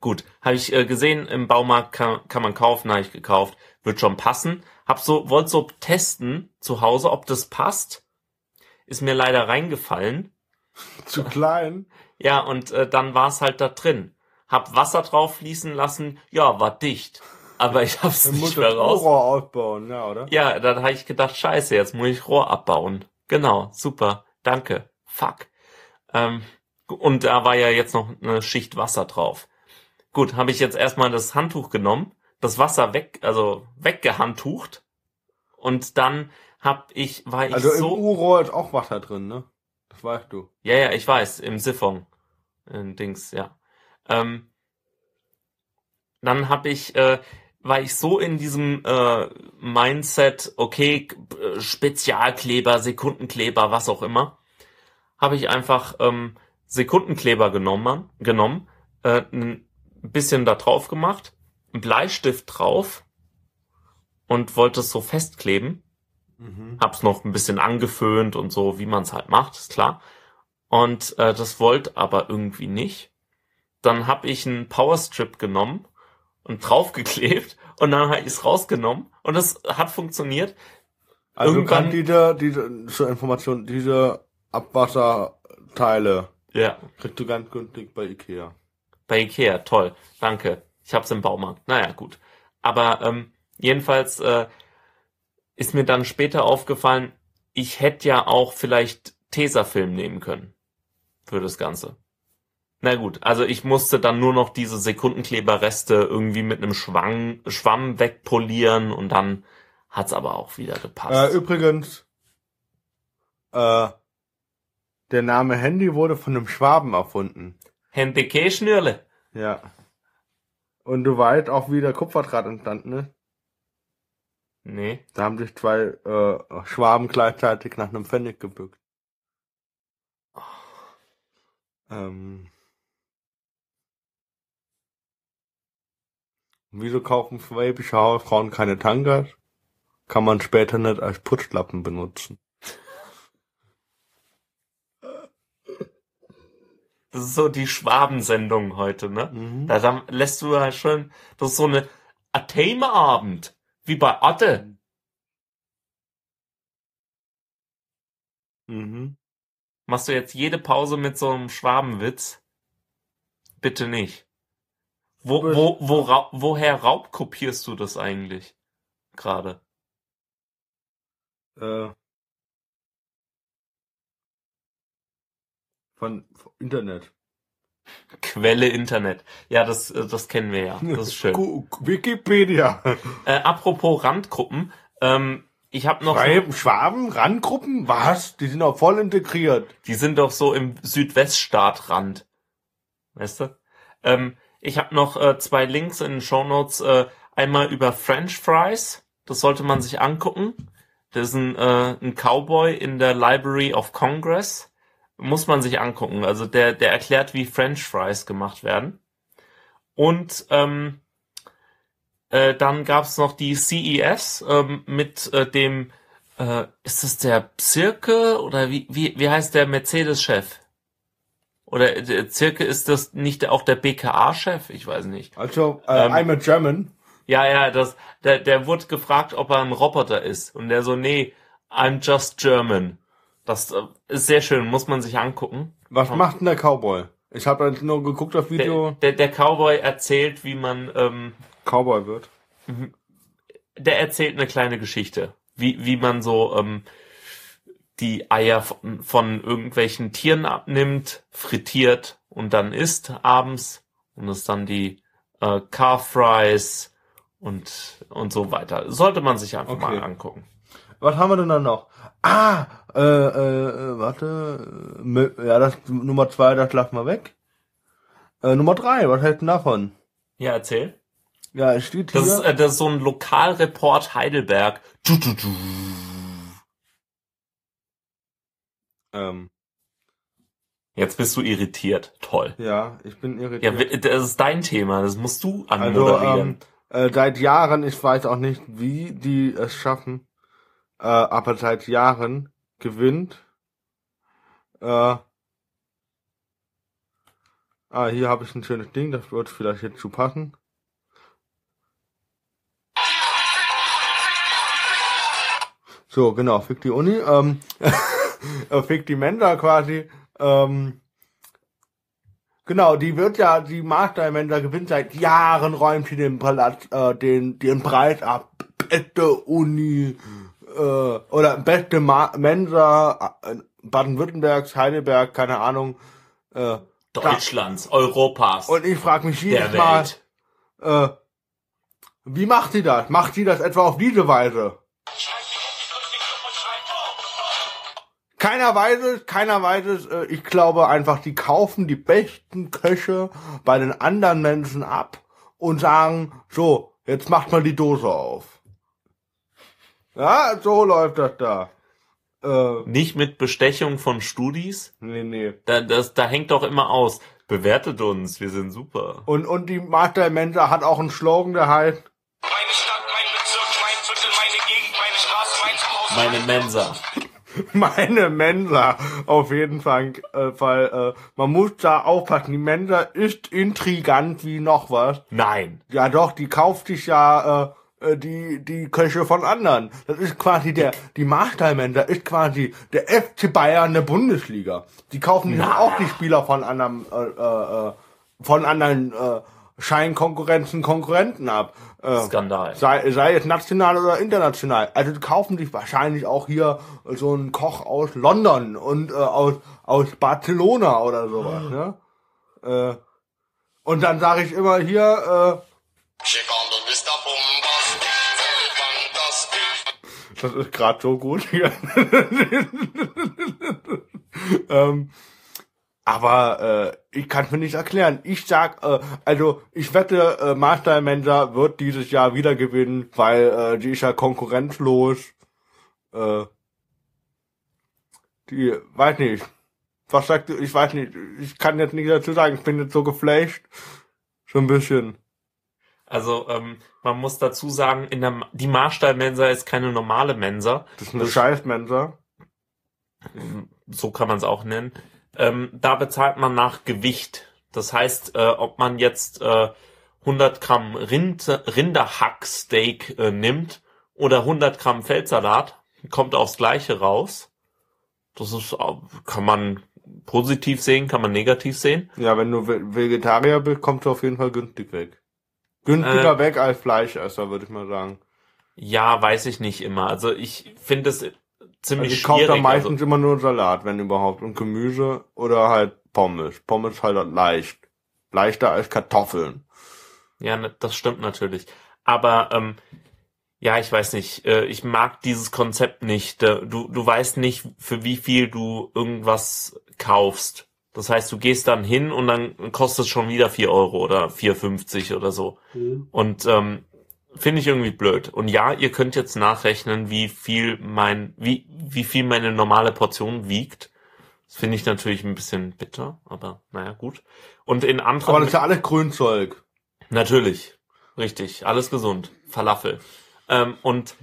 Gut, habe ich äh, gesehen im Baumarkt kann, kann man kaufen, habe ich gekauft, wird schon passen. Hab so wollte so testen zu Hause, ob das passt. Ist mir leider reingefallen. Zu klein. Ja, und äh, dann war es halt da drin. Hab Wasser drauf fließen lassen. Ja, war dicht. Aber ich hab's Dann nicht mehr das raus. Rohr ausbauen, ja, oder? Ja, dann habe ich gedacht, scheiße, jetzt muss ich Rohr abbauen. Genau, super, danke. Fuck. Ähm, und da war ja jetzt noch eine Schicht Wasser drauf. Gut, habe ich jetzt erstmal das Handtuch genommen, das Wasser weg, also weggehandtucht. Und dann hab ich, war ich Also im so. U-Rohr ist auch Wasser drin, ne? Das weißt du. Ja, ja, ich weiß, im Siphon. In Dings, ja. Ähm, dann hab ich, äh, war ich so in diesem äh, Mindset, okay, äh, Spezialkleber, Sekundenkleber, was auch immer, habe ich einfach ähm, Sekundenkleber genommen, genommen, äh, ein bisschen da drauf gemacht, einen Bleistift drauf und wollte es so festkleben Mhm. hab's noch ein bisschen angeföhnt und so, wie man's halt macht, ist klar. Und äh, das wollte aber irgendwie nicht. Dann hab ich einen Powerstrip genommen und draufgeklebt und dann habe ich es rausgenommen und es hat funktioniert. Also Irgendwann- kann diese, diese, zur Information, diese Abwasserteile Ja, kriegst du ganz günstig bei Ikea. bei Ikea, toll, danke. Ich hab's im Baumarkt. Naja, gut. Aber ähm, jedenfalls äh, ist mir dann später aufgefallen, ich hätte ja auch vielleicht Tesafilm nehmen können für das Ganze. Na gut, also ich musste dann nur noch diese Sekundenkleberreste irgendwie mit einem Schwang, Schwamm wegpolieren und dann hat's aber auch wieder Äh, gepasst. übrigens, äh, der Name Handy wurde von einem Schwaben erfunden. Hände Schnürle. Ja. Und du weißt auch, wie der Kupferdraht entstanden ist? Nee. Da haben sich zwei äh, Schwaben gleichzeitig nach einem Pfennig gebückt. Ähm. Wieso kaufen schwäbische Hausfrauen keine Tangas? Kann man später nicht als Putzlappen benutzen. Das ist so die Schwabensendung heute, ne? Mhm. Da, da lässt du ja schon, das ist so eine Athemeabend, wie bei Atte. Mhm. Machst du jetzt jede Pause mit so einem Schwabenwitz? Bitte nicht. Wo, wo, wo, ra woher raubkopierst du das eigentlich? Gerade. Äh, von, von Internet. Quelle Internet. Ja, das, äh, das kennen wir ja. Das ist schön. Wikipedia. Äh, apropos Randgruppen, ähm, ich habe noch, Schwab- Schwaben, Randgruppen? Was? Die sind auch voll integriert. die sind doch so im Südweststaatrand. Weißt du? Ähm, ich habe noch äh, zwei Links in den Shownotes. Äh, einmal über French Fries. Das sollte man sich angucken. Das ist ein, äh, ein Cowboy in der Library of Congress. Muss man sich angucken. Also der, der erklärt, wie French Fries gemacht werden. Und ähm, äh, dann gab's noch die CES ähm, mit äh, dem, äh, ist das der Zirke oder wie, wie, wie heißt der Mercedes-Chef? Oder der Zirke ist das nicht auch der BKA-Chef? Ich weiß nicht. Also, äh, Ähm, I'm a German. Ja, ja, das, der, der wurde gefragt, ob er ein Roboter ist. Und der so, nee, I'm just German. Das äh, ist sehr schön, muss man sich angucken. Was macht denn der Cowboy? Ich habe nur geguckt auf Video. Der, der, der Cowboy erzählt, wie man, ähm, Cowboy wird. der erzählt eine kleine Geschichte. Wie, wie man so ähm, die Eier von, von irgendwelchen Tieren abnimmt, frittiert und dann isst abends. Und es dann die äh, Car Fries und, und so weiter. Sollte man sich einfach Okay. mal angucken. Was haben wir denn dann noch? Ah, äh, äh, äh, warte. äh, Ja, das Nummer zwei, das lassen wir weg. Äh, Nummer drei, was hält denn davon? Ja, erzähl. Ja, es steht hier. Das ist, äh, das ist so ein Lokalreport Heidelberg. Du, du, du. Ähm, Jetzt bist du irritiert. Toll. ja, ich bin Ja, irritiert. wi- das ist dein Thema. Das musst du also, anmoderieren. ähm, äh, seit Jahren, ich weiß auch nicht, wie die es schaffen, äh, aber seit Jahren gewinnt. Äh, ah, hier habe ich ein schönes Ding, das wird vielleicht jetzt zu passen. So, genau, fick die Uni, ähm, äh, fick die Mensa quasi, ähm, genau, die wird ja, die Master Mensa gewinnt seit Jahren, räumt sie den Palast, äh, den, den Preis ab, beste Uni, äh, oder beste Ma Mensa, äh, Baden-Württembergs, Heidelberg, keine Ahnung, äh, Deutschlands, Europas, und ich frage mich der jedes Mal, Welt. äh, wie macht sie das? Macht sie das etwa auf diese Weise? Keiner weiß es, keiner weiß es. Äh, Ich glaube einfach, die kaufen die besten Köche bei den anderen Menschen ab und sagen, so, jetzt macht mal die Dose auf. Ja, so läuft das da. Äh, Nicht mit Bestechung von Studis. nee, nee. Da, das, da hängt doch immer aus. Bewertet uns, wir sind super. Und, und die Master Mensa hat auch einen Slogan, der heißt, Meine Stadt, mein Bezirk, mein Viertel, meine Gegend, meine Straße, mein Zuhause. Meine Mensa. meine Mensa auf jeden Fall, äh, Fall äh, man muss da aufpassen. Die Mensa ist intrigant wie noch was. Nein. Ja doch, die kauft sich ja äh, äh, die die Köche von anderen. Das ist quasi der die Marstall Mensa ist quasi der FC Bayern der Bundesliga. Die kaufen Na. auch die Spieler von anderen äh, äh, äh, von anderen äh, Scheinkonkurrenzen Konkurrenten ab. Äh, Skandal. Sei, sei es national oder international. Also die kaufen sich wahrscheinlich auch hier so einen Koch aus London und äh, aus, aus Barcelona oder sowas. Ne? Äh, und dann sage ich immer hier, äh, das ist gerade so gut hier. ähm, Aber äh, ich kann mir nicht erklären. Ich sag, äh, also ich wette, äh, Master Mensa wird dieses Jahr wieder gewinnen, weil äh, die ist ja konkurrenzlos. Äh, die, weiß nicht. Was sagt du? Ich weiß nicht. Ich kann jetzt nichts dazu sagen. Ich bin jetzt so geflasht. So ein bisschen. Also ähm, man muss dazu sagen, in der die Marstall-Mensa ist keine normale Mensa. Das ist eine scheiß Mensa. so kann man es auch nennen. Ähm, da bezahlt man nach Gewicht. Das heißt, äh, ob man jetzt äh, 100 Gramm Rind, Rinderhacksteak äh, nimmt oder 100 Gramm Feldsalat, kommt aufs Gleiche raus. Das ist, kann man positiv sehen, kann man negativ sehen. Ja, wenn du Ve- Vegetarier bist, kommst du auf jeden Fall günstig weg. Günstiger Äh. weg als Fleischesser, würde ich mal sagen. Ja, weiß ich nicht immer. Also ich finde es Also ziemlich ich kaufe da schwierig. meistens Also, immer nur Salat, wenn überhaupt, und Gemüse oder halt Pommes. Pommes halt leicht. Leichter als Kartoffeln. ja, ne, das stimmt natürlich. Aber ähm, ja, ich weiß nicht. Äh, ich mag dieses Konzept nicht. Äh, Du, du weißt nicht, für wie viel du irgendwas kaufst. Das heißt, du gehst dann hin und dann kostet es schon wieder 4 Euro oder 4,50 oder so. Und ähm, finde ich irgendwie blöd. Und ja, ihr könnt jetzt nachrechnen, wie viel mein, wie, wie viel meine normale Portion wiegt. Das finde ich natürlich ein bisschen bitter, aber naja, gut. Und in anderen. Aber das ist ja alles Grünzeug. Natürlich. Richtig. Alles gesund. Falafel. Ähm, und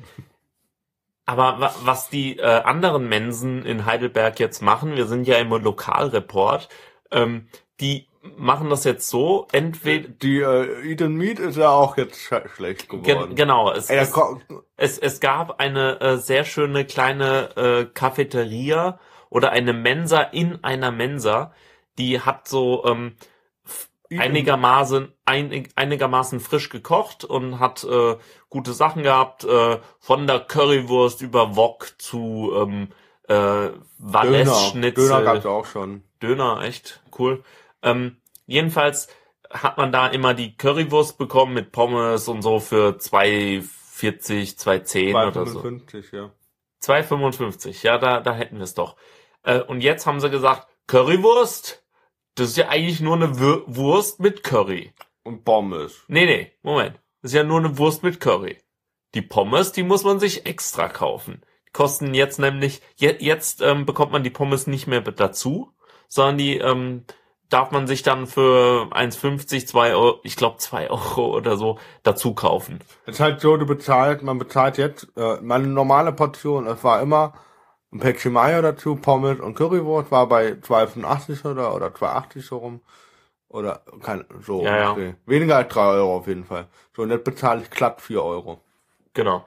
aber wa was die äh, anderen Mensen in Heidelberg jetzt machen, wir sind ja im Lokalreport, ähm, die machen das jetzt so, entweder Die äh, and Meat ist ja auch jetzt sch schlecht geworden. Gen genau, es, Ey, es, es, es gab eine äh, sehr schöne kleine äh, Cafeteria oder eine Mensa in einer Mensa, die hat so ähm, einigermaßen ein, einigermaßen frisch gekocht und hat äh, gute Sachen gehabt, äh, von der Currywurst über Wok zu ähm, äh, Döner. Valais-Schnitzel. Döner gab's auch schon. Döner, echt cool. Ähm, jedenfalls hat man da immer die Currywurst bekommen mit Pommes und so für 2,40, 2,10 oder so. 2,55, ja. 2,55, ja, da, da hätten wir es doch. Äh, und jetzt haben sie gesagt, Currywurst, das ist ja eigentlich nur eine Wür Wurst mit Curry. Und Pommes. Nee, nee, Moment. Das ist ja nur eine Wurst mit Curry. Die Pommes, die muss man sich extra kaufen. Die kosten jetzt nämlich, je, jetzt ähm, bekommt man die Pommes nicht mehr dazu, sondern die ähm, darf man sich dann für 1,50, 2 Euro, ich glaube 2 Euro oder so dazu kaufen. Es ist halt so, du bezahlst, man bezahlt jetzt, äh, meine normale Portion, es war immer ein Päckchen Mayo dazu, Pommes und Currywurst, war bei 2,85 oder, oder 2,80 so rum. Oder, kein, so, Ja, ja. Weniger als 3 Euro auf jeden Fall. So, und jetzt bezahle ich glatt 4 Euro. Genau.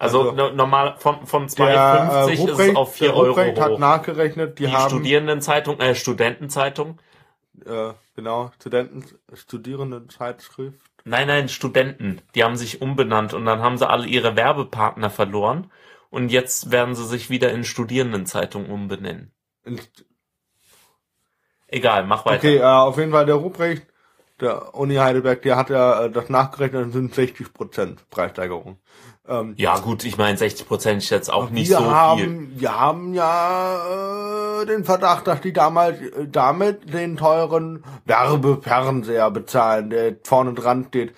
Also, Also, no, normal von, von Der, 2,50 äh, ist es Ruprecht, auf 4 der Euro Ruprecht hat hoch. nachgerechnet, die, Die haben, Studierendenzeitung, äh, Studentenzeitung. äh, genau, Studenten, Studierendenzeitschrift. Nein, nein, Studenten. Die haben sich umbenannt und dann haben sie alle ihre Werbepartner verloren. Und jetzt werden sie sich wieder in Studierendenzeitung umbenennen. Egal, mach weiter. Okay, äh, auf jeden Fall der Ruprecht, der Uni Heidelberg, der hat ja äh, das nachgerechnet, das sind 60% Preissteigerung. Ähm, Ja, gut, ich meine, 60 Prozent ist jetzt auch nicht so viel. haben, Wir haben ja äh, den Verdacht, dass die damals äh, damit den teuren Werbefernseher bezahlen, der vorne dran steht.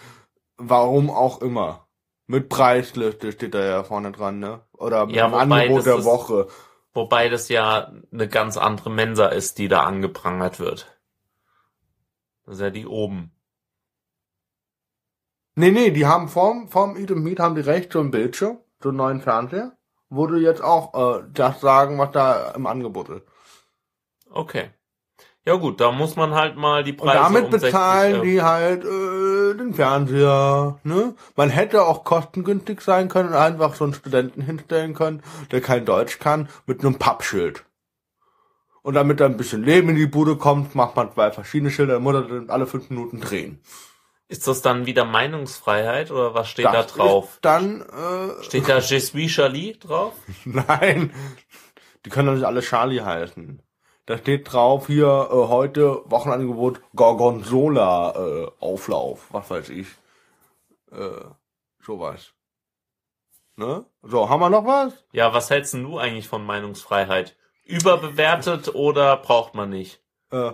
Warum auch immer. Mit Preisliste steht da ja vorne dran, ne? Oder mit Ja, dem Angebot der ist- Woche. Wobei das ja eine ganz andere Mensa ist, die da angeprangert wird. Ja die oben. Nee, nee, die haben vorm, vorm Eat and Meet haben die rechts so einen Bildschirm, so einen neuen Fernseher, wo du jetzt auch äh, das sagen, was da im Angebot ist. Okay. Ja gut, da muss man halt mal die Und Preise damit um 60 bezahlen Euro- die halt äh, den Fernseher. Ne? Man hätte auch kostengünstig sein können und einfach so einen Studenten hinstellen können, der kein Deutsch kann, mit einem Pappschild. Und damit da ein bisschen Leben in die Bude kommt, macht man zwei verschiedene Schilder, muss er dann alle fünf Minuten drehen. Ist das dann wieder Meinungsfreiheit oder was steht da Das drauf? Ist dann, äh, Steht da Je suis Charlie drauf? nein, die können doch nicht alle Charlie heißen. Da steht drauf hier äh, heute Wochenangebot Gorgonzola äh, Auflauf, was weiß ich. Äh, sowas. Ne? So, haben wir noch was? Ja, was hältst denn du eigentlich von Meinungsfreiheit? Überbewertet oder braucht man nicht? Äh,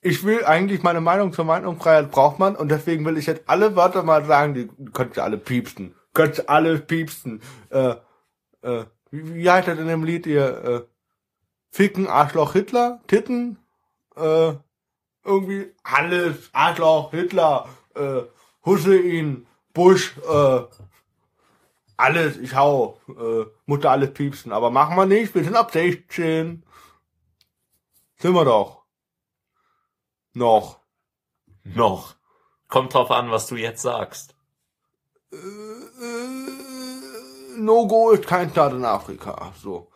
ich will eigentlich meine Meinung zur Meinungsfreiheit braucht man und deswegen will ich jetzt alle Wörter mal sagen, die könnt ihr alle piepsen. Könnt ihr alle piepsen. Äh, äh, wie, wie heißt das in dem Lied hier? Äh, Ficken, Arschloch, Hitler, Titten, äh, irgendwie alles, Arschloch, Hitler, äh, Hussein, Bush, äh, alles, ich hau, äh, musste alles piepsen, aber machen wir nicht, wir sind ab 16. Sind wir doch. Noch. Noch. Kommt drauf an, was du jetzt sagst. Äh, No-Go ist kein Staat in Afrika, so.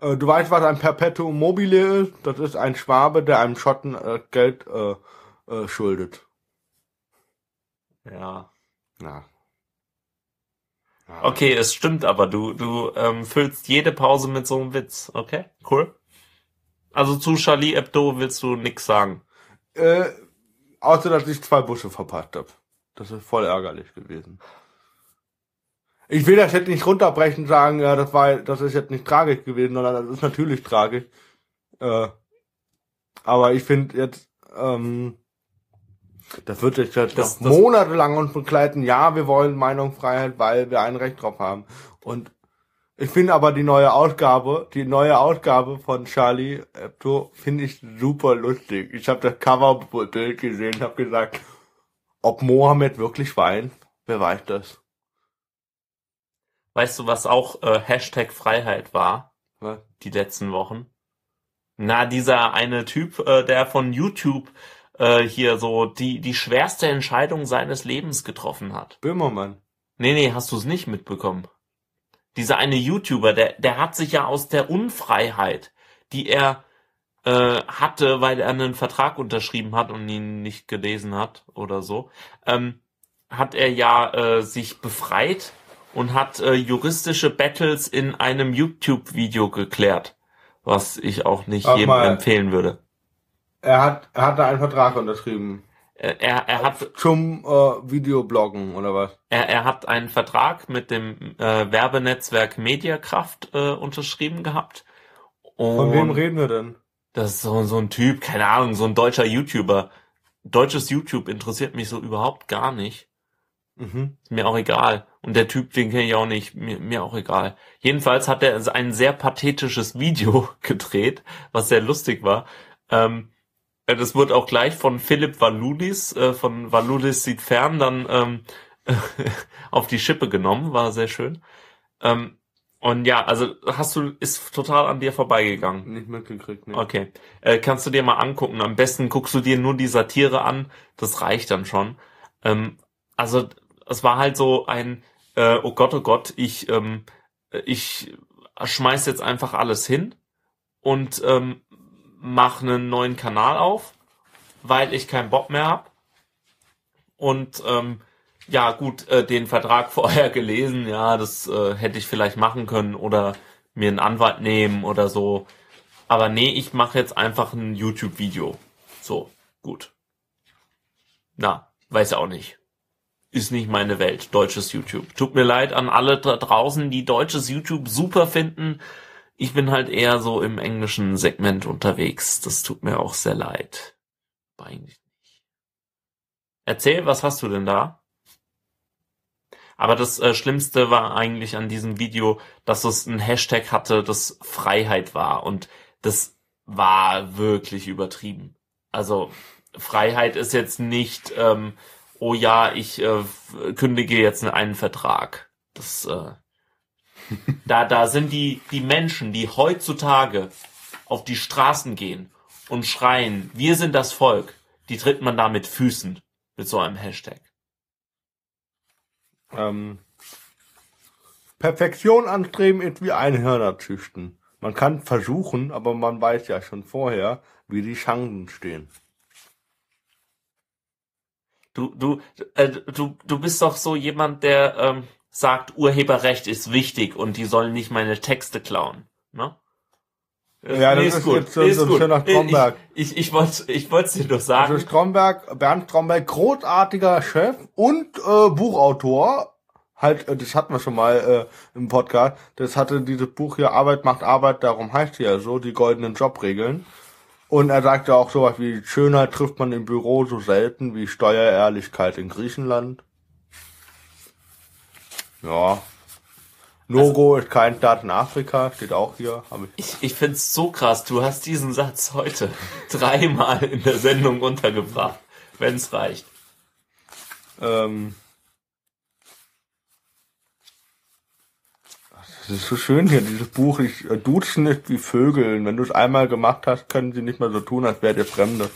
Äh, du weißt, was ein Perpetuum mobile ist? Das ist ein Schwabe, der einem Schotten äh, Geld äh, äh, schuldet. Ja. Ja. Ja. Okay, es stimmt aber, du, du ähm, füllst jede Pause mit so einem Witz. Okay, cool. Also zu Charlie Hebdo willst du nix sagen. Äh, außer, dass ich zwei Busche verpasst hab. Das ist voll ärgerlich gewesen. Ich will das jetzt nicht runterbrechen sagen, ja, das war, das ist jetzt nicht tragisch gewesen, sondern das ist natürlich tragisch. Äh, aber ich finde jetzt, ähm, das wird jetzt, jetzt Das- noch monatelang uns begleiten. Ja, wir wollen Meinungsfreiheit, weil wir ein Recht drauf haben. Und ich finde aber die neue Ausgabe, die neue Ausgabe von Charlie Hebdo finde ich super lustig. Ich habe das Coverbild gesehen, habe gesagt, ob Mohammed wirklich weint, wer weiß das? Weißt du, was auch äh, Hashtag Freiheit war? Was? Die letzten Wochen? Na, dieser eine Typ, äh, der von YouTube äh, hier so die, die schwerste Entscheidung seines Lebens getroffen hat. Böhmermann. Nee, nee, hast du es nicht mitbekommen. Dieser eine YouTuber, der, der hat sich ja aus der Unfreiheit, die er äh, hatte, weil er einen Vertrag unterschrieben hat und ihn nicht gelesen hat oder so, ähm, hat er ja äh, sich befreit und hat äh, juristische Battles in einem YouTube-Video geklärt, was ich auch nicht Sag jedem mal. empfehlen würde. Er hat, er hat da einen Vertrag unterschrieben. Äh, Er, er hat Zum äh, Videobloggen oder was? Er, er hat einen Vertrag mit dem äh, Werbenetzwerk Mediakraft äh, unterschrieben gehabt. Und Von wem reden wir denn? Das ist so, so ein Typ, keine Ahnung, so ein deutscher YouTuber. Deutsches YouTube interessiert mich so überhaupt gar nicht. Mhm. Ist mir auch egal. Und der Typ, den kenne ich auch nicht. Mir, mir auch egal. Jedenfalls hat er ein sehr pathetisches Video gedreht, was sehr lustig war. Ähm, äh, das wurde auch gleich von Philipp Valulis, äh, von Valulis sieht fern, dann ähm, auf die Schippe genommen. War sehr schön. Ähm, und ja, also hast du, ist total an dir vorbeigegangen. Nicht mitgekriegt, ne? Okay. Äh, kannst du dir mal angucken. Am besten guckst du dir nur die Satire an. Das reicht dann schon. Ähm, also es war halt so ein, äh, oh Gott, oh Gott, ich, ähm, ich schmeiß jetzt einfach alles hin und ähm, mach einen neuen Kanal auf, weil ich keinen Bock mehr hab. Und ähm, ja, gut, äh, den Vertrag vorher gelesen, ja, das äh, hätte ich vielleicht machen können oder mir einen Anwalt nehmen oder so. Aber nee, ich mache jetzt einfach ein YouTube-Video. So, gut. Na, weiß auch nicht. Ist nicht meine Welt, deutsches YouTube. Tut mir leid an alle da draußen, die deutsches YouTube super finden. Ich bin halt eher so im englischen Segment unterwegs. Das tut mir auch sehr leid. Aber eigentlich nicht. Erzähl, was hast du denn da? Aber das äh, Schlimmste war eigentlich an diesem Video, dass es ein Hashtag hatte, das Freiheit war. Und das war wirklich übertrieben. Also Freiheit ist jetzt nicht, ähm, oh ja, ich äh, kündige jetzt einen Vertrag. Das, äh, da, da sind die, die Menschen, die heutzutage auf die Straßen gehen und schreien, wir sind das Volk, die tritt man da mit Füßen mit so einem Hashtag. Ähm, Perfektion anstreben ist wie Einhörner züchten. Man kann versuchen, aber man weiß ja schon vorher, wie die Chancen stehen. Du, du, äh, du, du bist doch so jemand, der ähm, sagt, Urheberrecht ist wichtig und die sollen nicht meine Texte klauen. Ne? Äh, Ja, das ist jetzt so- so ein schöner Stromberg. Ich, ich, ich wollte ich wollte dir nur sagen. Also Stromberg, Bernd Stromberg, großartiger Chef und äh, Buchautor. Halt, äh, das hatten wir schon mal äh, im Podcast. Das hatte dieses Buch hier Arbeit macht Arbeit, darum heißt ja so, die goldenen Jobregeln. Und er sagte auch sowas wie, Schönheit trifft man im Büro so selten wie Steuerehrlichkeit in Griechenland. Ja. Nogo ist kein Staat in Afrika, steht auch hier. Ich. Ich, ich find's so krass, du hast diesen Satz heute dreimal in der Sendung untergebracht, wenn's reicht. Ähm, das ist so schön hier, dieses Buch. Ich, äh, Duzen ist wie Vögeln. Wenn du es einmal gemacht hast, können sie nicht mehr so tun, als wärt ihr Fremde.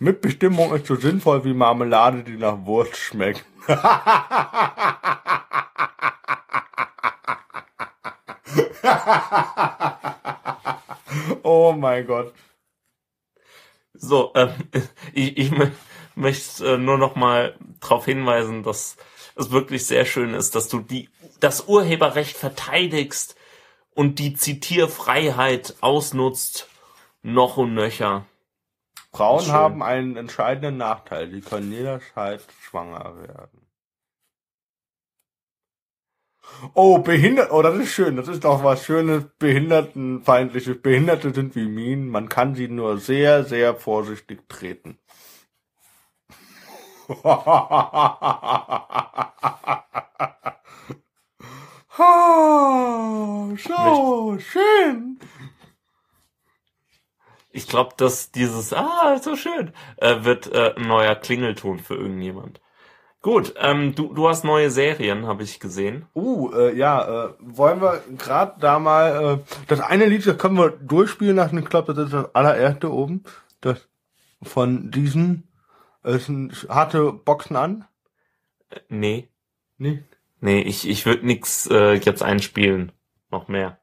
Mitbestimmung ist so sinnvoll wie Marmelade, die nach Wurst schmeckt. oh mein Gott. So, ähm, ich, ich mö- möchte äh, nur noch mal darauf hinweisen, dass es wirklich sehr schön ist, dass du die, das Urheberrecht verteidigst und die Zitierfreiheit ausnutzt, noch und nöcher. Frauen haben einen entscheidenden Nachteil. Die können jederzeit schwanger werden. Oh, behindert, oh, das ist schön. Das ist doch was Schönes, behindertenfeindliches. Behinderte sind wie Minen. Man kann sie nur sehr, sehr vorsichtig treten. Ah, so schön. Glaube, dass dieses Ah, so schön äh, wird äh, ein neuer Klingelton für irgendjemand. Gut, ähm, du, du hast neue Serien, habe ich gesehen. Uh, äh, ja, äh, wollen wir gerade da mal äh, das eine Lied, das können wir durchspielen lassen. Ich glaube, das ist das allererste oben. Das von diesen äh, es sind harte Boxen an. Äh, nee, Nee. nee, ich, ich würde nix äh, jetzt einspielen. Noch mehr.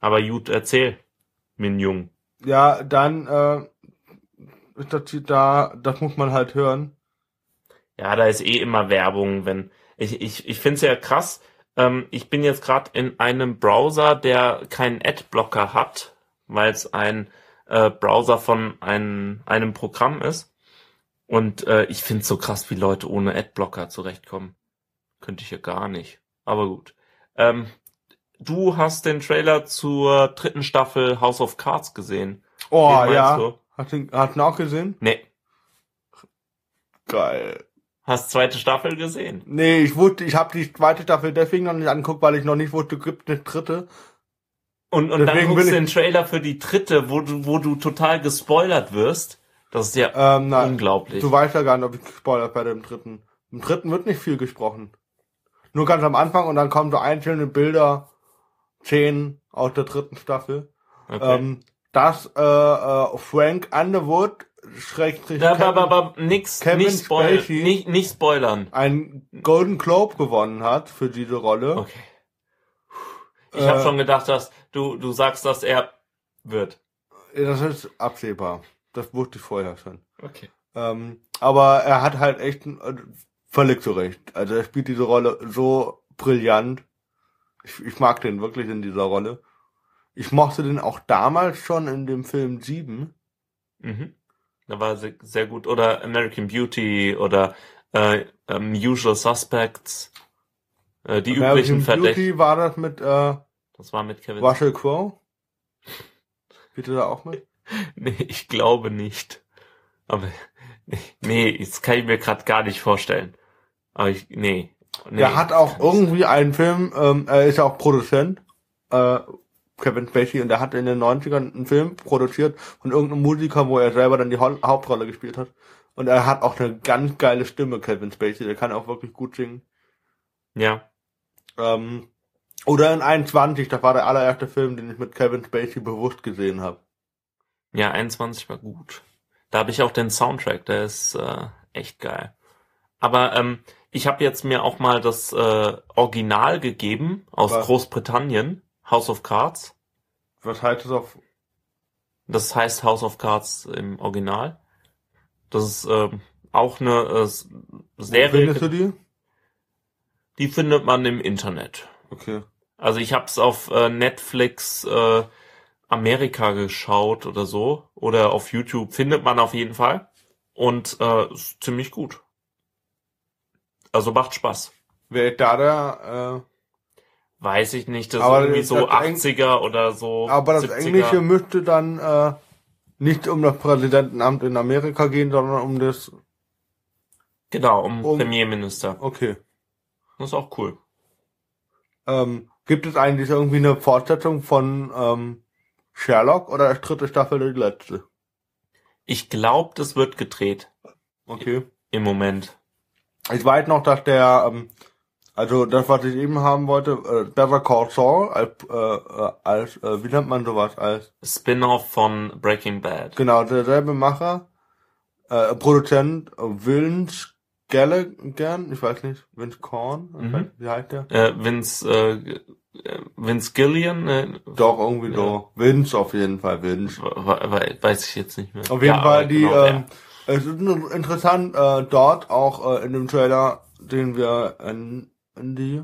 Aber gut, erzähl, Min Jung. Ja, dann äh, ist das hier da, das muss man halt hören. Ja, da ist eh immer Werbung, wenn. Ich, ich, ich finde es ja krass. Ähm, ich bin jetzt gerade in einem Browser, der keinen Adblocker hat, weil es ein äh, Browser von ein, einem Programm ist. Und äh, ich finde es so krass, wie Leute ohne Adblocker zurechtkommen. Könnte ich ja gar nicht. Aber gut. Ähm, du hast den Trailer zur dritten Staffel House of Cards gesehen. Oh ja. du? Hast du hast du ihn auch gesehen? Nee. Geil. Hast zweite Staffel gesehen? Nee, ich wusste, ich habe die zweite Staffel deswegen noch nicht angeguckt, weil ich noch nicht wusste, gibt eine dritte. Und, und dann guckst du den Trailer für die dritte, wo du, wo du total gespoilert wirst. Das ist ja Ähm, nein. unglaublich. Du weißt ja gar nicht, ob ich gespoilert werde im dritten. Im dritten wird nicht viel gesprochen. Nur ganz am Anfang und dann kommen so einzelne Bilder, Szenen aus der dritten Staffel. Okay. Ähm, dass äh, äh, Frank Underwood schrägstrich da, Kevin, aber, nix, Kevin nicht, spoil, Spacey. nicht, nicht spoilern. einen Golden Globe gewonnen hat für diese Rolle. Okay. Ich habe Äh, schon gedacht, dass du, du sagst, dass er wird. Das ist absehbar. Das wusste ich vorher schon. Okay. Ähm, aber er hat halt echt äh, völlig zu Recht. Also er spielt diese Rolle so brillant. Ich, ich mag den wirklich in dieser Rolle. Ich mochte den auch damals schon in dem Film 7. Mhm. Da war sehr, sehr gut. Oder American Beauty oder äh, ähm, Usual Suspects. Äh, die üblichen American Verdächtigen. Beauty war das mit äh, Das war mit Kevin. Russell Crowe. Er da auch mit? Nee, ich glaube nicht. Aber nee, nee, das kann ich mir gerade gar nicht vorstellen. Aber ich, nee. Nee Der hat auch irgendwie einen Film, ähm, er ist ja auch Produzent, äh, Kevin Spacey, und er hat in den 90ern einen Film produziert von irgendeinem Musiker, wo er selber dann die Hau- Hauptrolle gespielt hat. Und er hat auch eine ganz geile Stimme, Kevin Spacey, der kann auch wirklich gut singen. Ja. Ähm, oder in 21, das war der allererste Film, den ich mit Kevin Spacey bewusst gesehen habe. Ja, 21 war gut. Da habe ich auch den Soundtrack, der ist äh, echt geil. Aber ähm, ich habe jetzt mir auch mal das äh, Original gegeben aus Was? Großbritannien, House of Cards. Was heißt das auf Das heißt House of Cards im Original. Das ist ähm, auch eine äh, S- Wo Serie, Findest du die? die findet man im Internet. Okay. Also ich habe es auf äh, Netflix äh, Amerika geschaut oder so oder auf YouTube findet man auf jeden Fall und äh, ist ziemlich gut. Also macht Spaß. Wer ist da der, Weiß ich nicht, das ist irgendwie das- so das Eng- 80er oder so. Aber das 70er. Englische müsste dann äh, nicht um das Präsidentenamt in Amerika gehen, sondern um das. Genau, um, um- Premierminister. Okay. Das ist auch cool. Ähm, gibt es eigentlich irgendwie eine Fortsetzung von ähm, Sherlock oder ist dritte Staffel die letzte? Ich glaube, das wird gedreht Okay. im Moment. Ich weiß noch, dass der, ähm, also das, was ich eben haben wollte, äh, Better Call Saul, als, äh, äh, als äh, wie nennt man sowas, als Spin-off von Breaking Bad. genau derselbe Macher, äh, Produzent äh, Vince Gallagher, ich weiß nicht, Vince Korn, Mhm. weiß wie heißt der? Äh, Vince, äh, äh, Vince Gillian, äh, Doch, irgendwie Ja. so. Vince auf jeden Fall, Vince. we- we- weiß ich jetzt nicht mehr. Auf jeden Ja, Fall die, genau, ähm, es ist interessant, äh, dort auch äh, in dem Trailer, den wir in, in die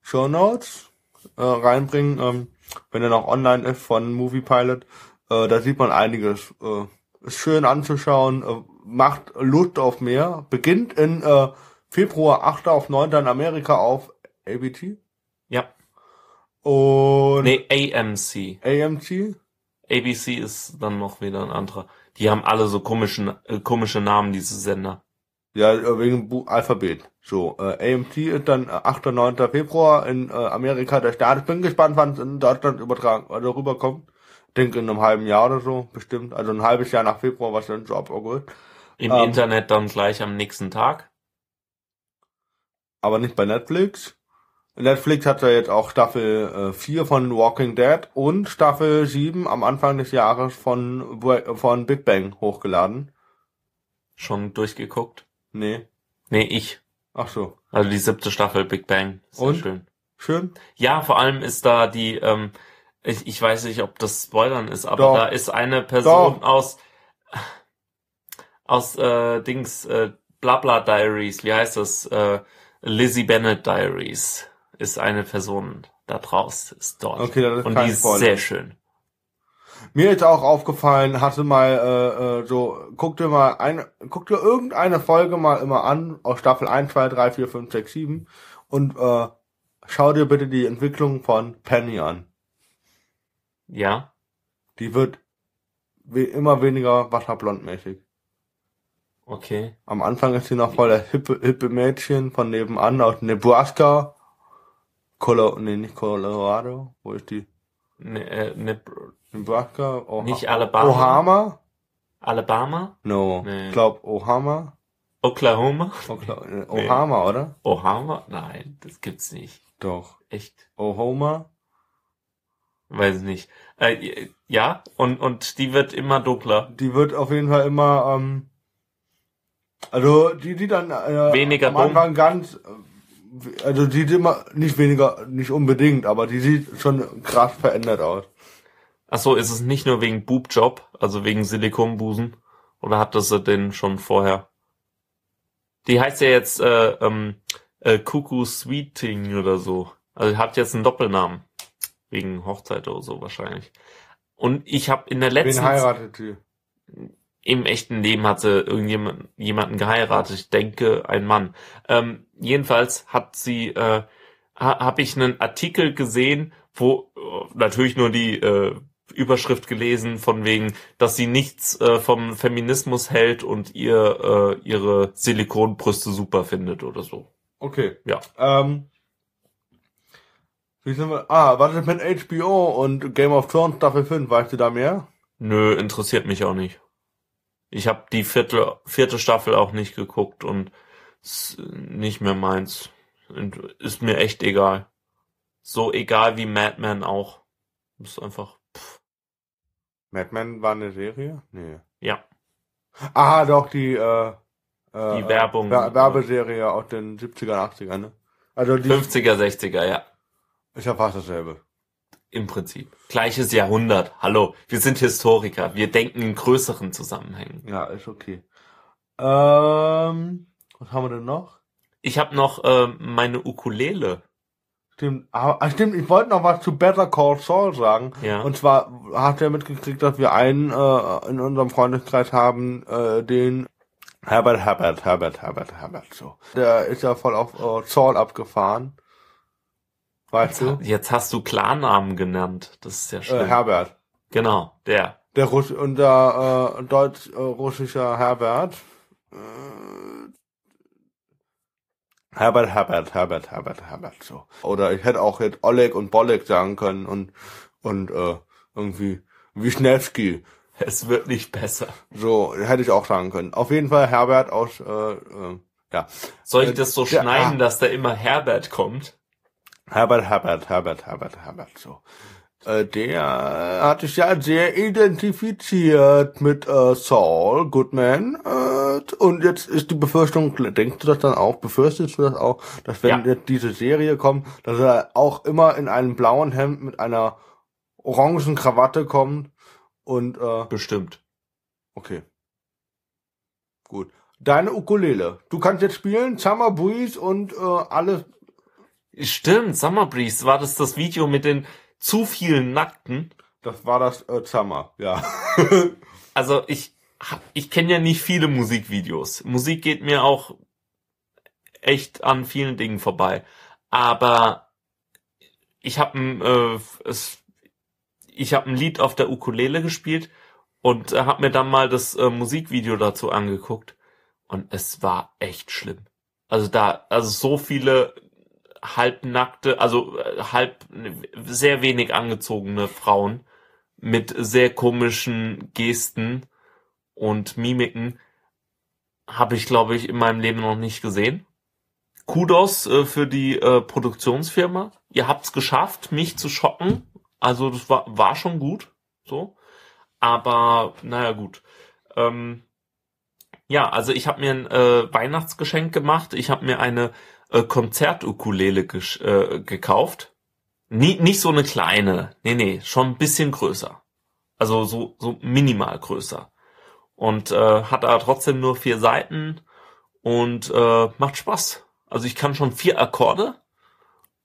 Show Notes äh, reinbringen, ähm, wenn er noch online ist von Movie Pilot, äh, da sieht man einiges. Äh, ist schön anzuschauen, äh, macht Lust auf mehr, beginnt in äh, Februar 8. auf 9. in Amerika auf ABT Ja. und Nee, AMC. AMC. ABC ist dann noch wieder ein anderer. Die haben alle so komischen, äh, komische Namen, diese Sender. Ja, äh, wegen Bu Alphabet. So, äh, AMT ist dann äh, 8. und 9. Februar in äh, Amerika der Start. Ich bin gespannt, wann es in Deutschland übertragen oder rüberkommt. Denke in einem halben Jahr oder so, bestimmt. Also ein halbes Jahr nach Februar, was dann so ab August. Im Ähm. Internet dann gleich am nächsten Tag. Aber nicht bei Netflix. Netflix hat ja jetzt auch Staffel äh, 4 von Walking Dead und Staffel 7 am Anfang des Jahres von, von Big Bang hochgeladen. Schon durchgeguckt. Nee. Nee, ich. Ach so. Also die siebte Staffel Big Bang. Sehr Und? schön. Schön. Ja, vor allem ist da die, ähm, ich, ich weiß nicht, ob das Spoilern ist, aber Doch. da ist eine Person Doch. aus aus äh, Dings äh, Blabla Diaries, wie heißt das? Äh, Lizzie Bennett Diaries ist eine Person da draus, ist dort. Okay, das ist Und die ist Spoiler. sehr schön. Mir ist auch aufgefallen, hatte mal äh, äh, so, guck dir mal eine, guck dir irgendeine Folge mal immer an aus Staffel 1, 2, 3, 4, 5, 6, 7 und äh, schau dir bitte die Entwicklung von Penny an. Ja, Die wird we immer weniger wasserblondmäßig. okay. Am Anfang ist sie noch voll der hippe, hippe Mädchen von nebenan aus Nebraska. Colo nee, nicht Colorado. Wo ist die? Ne, äh, ne, Nebraska? Oha Nicht Alabama. Ohama? Alabama? No. Nee. Ich glaub Ohama. Oklahoma? Okla äh, Ohama, oder? Ohama? Nein, das gibt's nicht. Doch. Echt? Ohoma? Weiß ich nicht. Äh, ja, und, und die wird immer dunkler. Die wird auf jeden Fall immer, ähm, also die, die dann äh, Weniger am Anfang ganz, also die sieht immer nicht weniger, nicht unbedingt, aber die sieht schon krass verändert aus. Ach so, ist es nicht nur wegen Boobjob, also wegen Silikonbusen? Oder hat das sie denn schon vorher? Die heißt ja jetzt äh, ähm, äh, Cuckoo Sweeting oder so. Also hat jetzt einen Doppelnamen. Wegen Hochzeit oder so wahrscheinlich. Und ich habe in der Wen letzten heiratet sie? Im echten Leben hat sie irgendjemanden jemanden geheiratet. Ich denke, ein Mann. Ähm, jedenfalls hat sie, äh, ha, habe ich einen Artikel gesehen, wo äh, natürlich nur die äh, Überschrift gelesen von wegen, dass sie nichts äh, vom Feminismus hält und ihr äh, ihre Silikonbrüste super findet oder so. Okay. Ja. Ähm, wie sind wir? Ah, was ist mit HBO und Game of Thrones Staffel 5? Weißt du da mehr? Nö, interessiert mich auch nicht. Ich habe die vierte, vierte Staffel auch nicht geguckt und ist nicht mehr meins. Und Ist mir echt egal. So egal wie Mad Men auch. Ist einfach, pff, Mad Men war eine Serie? Nee. ja. Ah, doch, die, äh, äh, Die Werbung. Wer Werbeserie aus den 70er, 80er, ne? Also die 50er, 60er, ja. ist ja fast dasselbe. Im Prinzip. Gleiches Jahrhundert. Hallo. Wir sind Historiker. Wir denken in größeren Zusammenhängen. Ja, ist okay. Ähm, was haben wir denn noch? Ich habe noch äh, meine Ukulele. Stimmt, ah, ah, stimmt, ich wollte noch was zu Better Call Saul sagen. Ja. Und zwar hat er mitgekriegt, dass wir einen äh, in unserem Freundeskreis haben, äh, den Herbert, Herbert, Herbert, Herbert, Herbert, so. Der ist ja voll auf äh, Saul abgefahren. Weißt du? Jetzt hast du Klarnamen genannt. Das ist ja Äh, schlimm. Herbert. genau, der. Der Russ unser äh, deutsch-russischer Herbert. Äh, Herbert, Herbert, Herbert, Herbert, Herbert, so. Oder ich hätte auch jetzt Oleg und Bolek sagen können und, und, äh, irgendwie Wischnewski. Es wird nicht besser. So, hätte ich auch sagen können. Auf jeden Fall Herbert aus, äh, äh, ja. Soll ich Äh, das so der- schneiden, ah. dass da immer Herbert kommt? Herbert, Herbert, Herbert, Herbert, Herbert, so. Äh, der hat sich ja sehr identifiziert mit äh, Saul Goodman. Äh, und jetzt ist die Befürchtung, denkst du das dann auch, befürchtest du das auch, dass wenn Ja. jetzt diese Serie kommt, dass er auch immer in einem blauen Hemd mit einer orangen Krawatte kommt und äh, Bestimmt. okay. Gut. Deine Ukulele. Du kannst jetzt spielen, Summer Breeze und äh, alles. Stimmt, Summer Breeze. War das das Video mit den zu vielen Nackten? Das war das äh, Summer, ja. Also ich, hab- ich kenne ja nicht viele Musikvideos. Musik geht mir auch echt an vielen Dingen vorbei. Aber ich habe ein, äh, es, ich habe ein Lied auf der Ukulele gespielt und äh, habe mir dann mal das äh, Musikvideo dazu angeguckt und es war echt schlimm. Also da, also so viele halbnackte, also äh, halb sehr wenig angezogene Frauen mit sehr komischen Gesten und Mimiken habe ich, glaube ich, in meinem Leben noch nicht gesehen. Kudos äh, für die äh, Produktionsfirma. Ihr habt's geschafft, mich zu schocken. Also das war, war schon gut. So. Aber naja gut. Ähm, ja, also ich habe mir ein äh, Weihnachtsgeschenk gemacht. Ich habe mir eine äh, Konzertukulele äh, gekauft. Nie, nicht so eine kleine. Nee, nee, schon ein bisschen größer. Also so, so minimal größer. Und äh, hat aber trotzdem nur vier Seiten und äh, macht Spaß. Also ich kann schon vier Akkorde.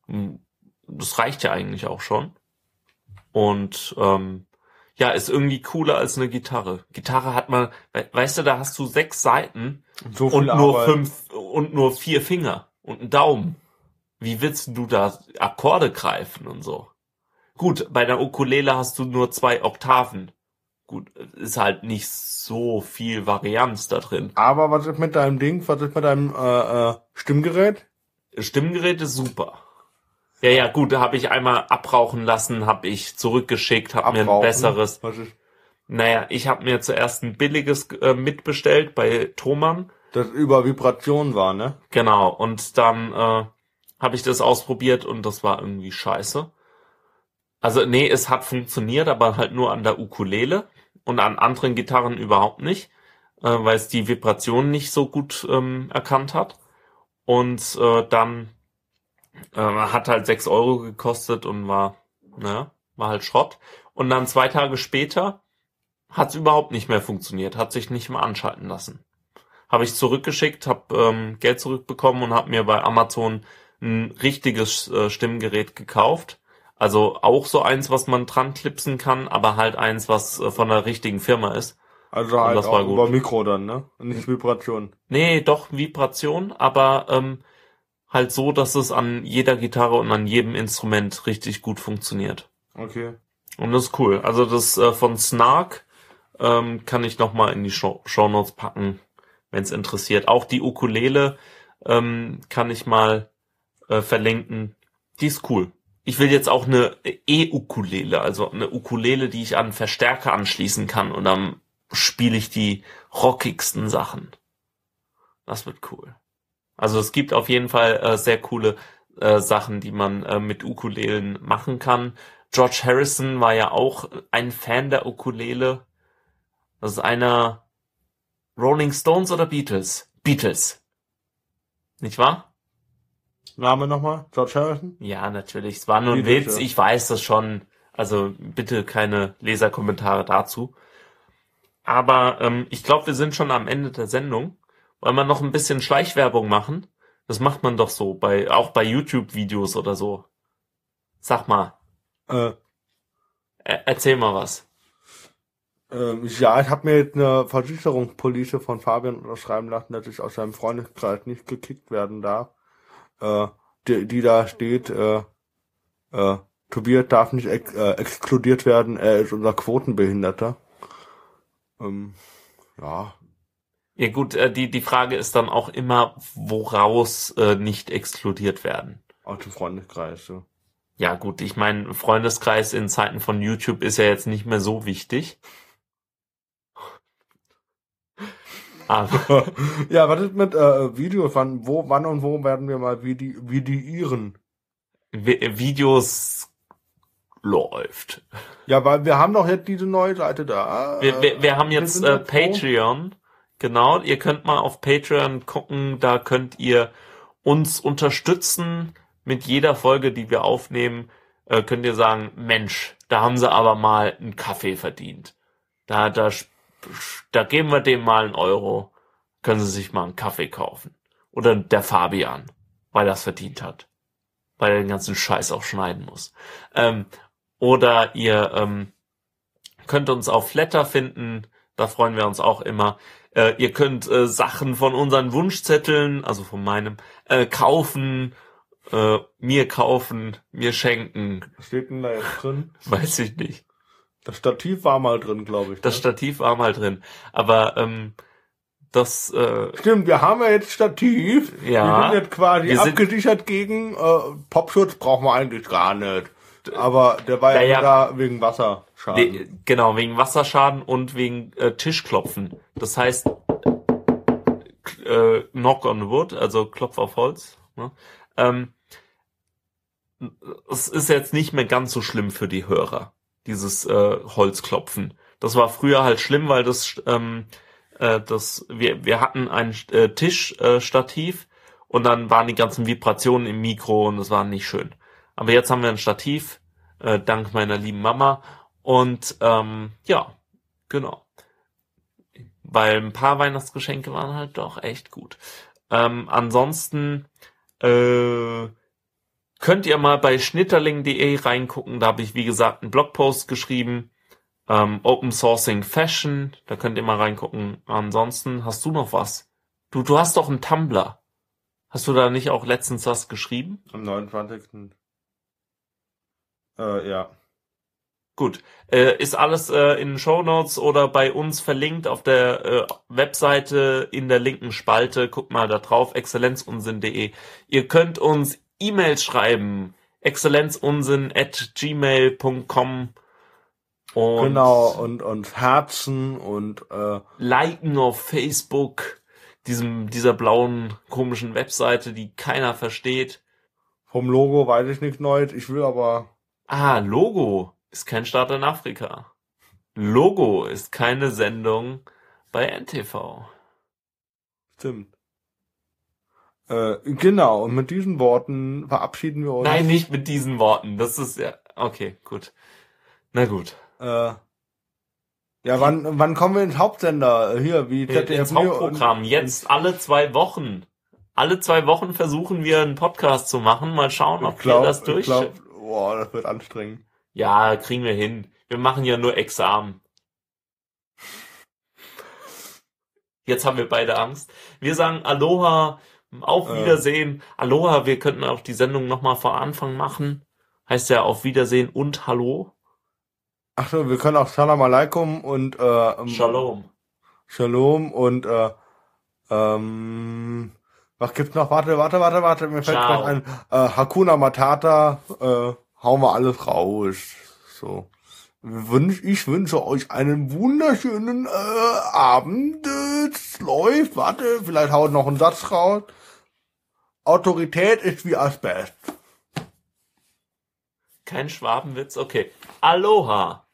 Hm, Das reicht ja eigentlich auch schon. Und ähm, ja, ist irgendwie cooler als eine Gitarre. Gitarre hat man, we weißt du, da hast du sechs Seiten So und nur Arbeit. fünf und nur vier Finger und einen Daumen. Wie willst du da Akkorde greifen und so? Gut, bei der Ukulele hast du nur zwei Oktaven. Gut, ist halt nicht so viel Varianz da drin. Aber was ist mit deinem Ding? Was ist mit deinem äh, äh, Stimmgerät? Stimmgerät ist super. Ja, ja, gut, da habe ich einmal abrauchen lassen, habe ich zurückgeschickt, habe mir ein besseres. Was ist Naja, ich habe mir zuerst ein billiges äh, mitbestellt bei Thomann. Das über Vibration war, ne? Genau, und dann äh, habe ich das ausprobiert und das war irgendwie scheiße. Also nee, es hat funktioniert, aber halt nur an der Ukulele und an anderen Gitarren überhaupt nicht, äh, weil es die Vibration nicht so gut ähm, erkannt hat. Und äh, dann äh, hat halt sechs Euro gekostet und war, naja, war halt Schrott. Und dann zwei Tage später hat es überhaupt nicht mehr funktioniert, hat sich nicht mehr anschalten lassen habe ich zurückgeschickt, habe ähm, Geld zurückbekommen und habe mir bei Amazon ein richtiges äh, Stimmgerät gekauft. Also auch so eins, was man dran klipsen kann, aber halt eins, was äh, von der richtigen Firma ist. Also halt das auch war gut. über Mikro dann, ne? Und nicht Vibration. Nee, doch Vibration, aber ähm, halt so, dass es an jeder Gitarre und an jedem Instrument richtig gut funktioniert. Okay. Und das ist cool. Also das äh, von Snark ähm, kann ich noch mal in die Show Notes packen, wenn es interessiert. Auch die Ukulele ähm, kann ich mal äh, verlinken. Die ist cool. Ich will jetzt auch eine E-Ukulele, also eine Ukulele, die ich an Verstärker anschließen kann und dann spiele ich die rockigsten Sachen. Das wird cool. Also es gibt auf jeden Fall äh, sehr coole äh, Sachen, die man äh, mit Ukulelen machen kann. George Harrison war ja auch ein Fan der Ukulele. Das ist einer Rolling Stones oder Beatles? Beatles. Nicht wahr? Name nochmal? George Harrison? Ja, natürlich. Es war nur ein Witz. Ich weiß das schon. Also bitte keine Leserkommentare dazu. Aber ähm, ich glaube, wir sind schon am Ende der Sendung. Wollen wir noch ein bisschen Schleichwerbung machen? Das macht man doch so, bei auch bei YouTube-Videos oder so. Sag mal, Äh, er erzähl mal was. Ähm, ja, ich habe mir jetzt eine Versicherungspolice von Fabian unterschreiben lassen, dass ich aus seinem Freundeskreis nicht gekickt werden darf. Äh, die, die da steht, äh, Äh, Tobias darf nicht ex äh, exkludiert werden, er ist unser Quotenbehinderter. Ähm, ja, Ja gut, äh, die, die Frage ist dann auch immer, woraus äh, nicht exkludiert werden. aus dem Freundeskreis. So. Ja gut, ich meine, Freundeskreis in Zeiten von YouTube ist ja jetzt nicht mehr so wichtig. Aber ja, was ist mit äh, Videos? Wann, wo, wann und wo werden wir mal vidi vidiieren? Vi- Videos läuft. Ja, weil wir haben doch jetzt diese neue Seite da. Wir, wir, wir haben wir jetzt sind äh. Patreon. Genau, ihr könnt mal auf Patreon gucken, da könnt ihr uns unterstützen mit jeder Folge, die wir aufnehmen. Äh, könnt ihr sagen, Mensch, da haben sie aber mal einen Kaffee verdient. Da, da, da geben wir dem mal einen Euro. Können sie sich mal einen Kaffee kaufen. Oder der Fabian, weil er es verdient hat. Weil er den ganzen Scheiß auch schneiden muss. Ähm, oder ihr ähm, könnt uns auf Flatter finden, da freuen wir uns auch immer. Äh, ihr könnt äh, Sachen von unseren Wunschzetteln, also von meinem, äh, kaufen, äh, mir kaufen, mir schenken, Was steht denn da jetzt drin? weiß ich nicht. Das Stativ war mal drin, glaube ich. Das ne? Stativ war mal drin. Aber ähm, das, äh, Stimmt, wir haben ja jetzt Stativ. Ja. Wir sind jetzt quasi sind- abgesichert gegen äh, Popschutz brauchen wir eigentlich gar nicht. Aber der war ja, Naja. da wegen Wasserschaden. we- genau, wegen Wasserschaden und wegen äh, Tischklopfen. Das heißt, äh, knock on wood, also Klopf auf Holz. Ne? Ähm, es ist jetzt nicht mehr ganz so schlimm für die Hörer, dieses äh, Holzklopfen. Das war früher halt schlimm, weil das, ähm, äh, das wir, wir hatten ein äh, Tischstativ äh, und dann waren die ganzen Vibrationen im Mikro und das war nicht schön. Aber jetzt haben wir ein Stativ, äh, dank meiner lieben Mama. Und ähm, ja, genau. Weil ein paar Weihnachtsgeschenke waren halt doch echt gut. Ähm, ansonsten äh, könnt ihr mal bei schnitterling.de reingucken. Da habe ich, wie gesagt, einen Blogpost geschrieben. Ähm, Open Sourcing Fashion, da könnt ihr mal reingucken. Ansonsten hast du noch was? Du, du hast doch einen Tumblr. Hast du da nicht auch letztens was geschrieben? Am 29. Äh, ja. Gut. Äh, ist alles äh, in den Show Notes oder bei uns verlinkt auf der äh, Webseite in der linken Spalte. Guckt mal da drauf, exzellenzunsinn.de. Ihr könnt uns E-Mails schreiben. exzellenzunsinn at gmail.com und Genau, und, und Herzen und äh, liken auf Facebook, diesem, dieser blauen komischen Webseite, die keiner versteht. vom Logo weiß ich nichts Neues. Ich will aber. Ah, Logo ist kein Start in Afrika. Logo ist keine Sendung bei NTV. Stimmt. Äh, genau, und mit diesen Worten verabschieden wir uns. Nein, nicht mit diesen Worten. Das ist ja. Okay, gut. Na gut. Äh, ja, wann, wann kommen wir ins Hauptsender? Hier, wie Ins Neo Hauptprogramm. Jetzt alle zwei Wochen. Alle zwei Wochen versuchen wir einen Podcast zu machen. Mal schauen, ob glaub, wir das durch. glaub, boah, das wird anstrengend. Ja, kriegen wir hin. Wir machen ja nur Examen. Jetzt haben wir beide Angst. Wir sagen Aloha, auf. Wiedersehen. Aloha, wir könnten auch die Sendung nochmal vor Anfang machen. Heißt ja auf Wiedersehen und Hallo. Ach so, wir können auch Salam Alaikum und äh, ähm, Shalom. Shalom und äh, ähm, was gibt's noch? Warte, warte, warte, warte, mir fällt gleich ein. Äh, Hakuna Matata, äh, hauen wir alles raus. So. Wünsch, ich wünsche euch einen wunderschönen äh, Abend. Es läuft, warte, vielleicht haut noch ein Satz raus. Autorität ist wie Asbest. Kein Schwabenwitz, okay. Aloha.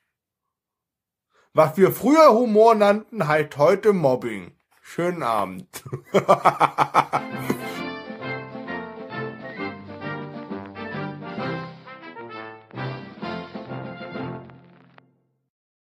Was wir früher Humor nannten, heißt heute Mobbing. Schönen Abend.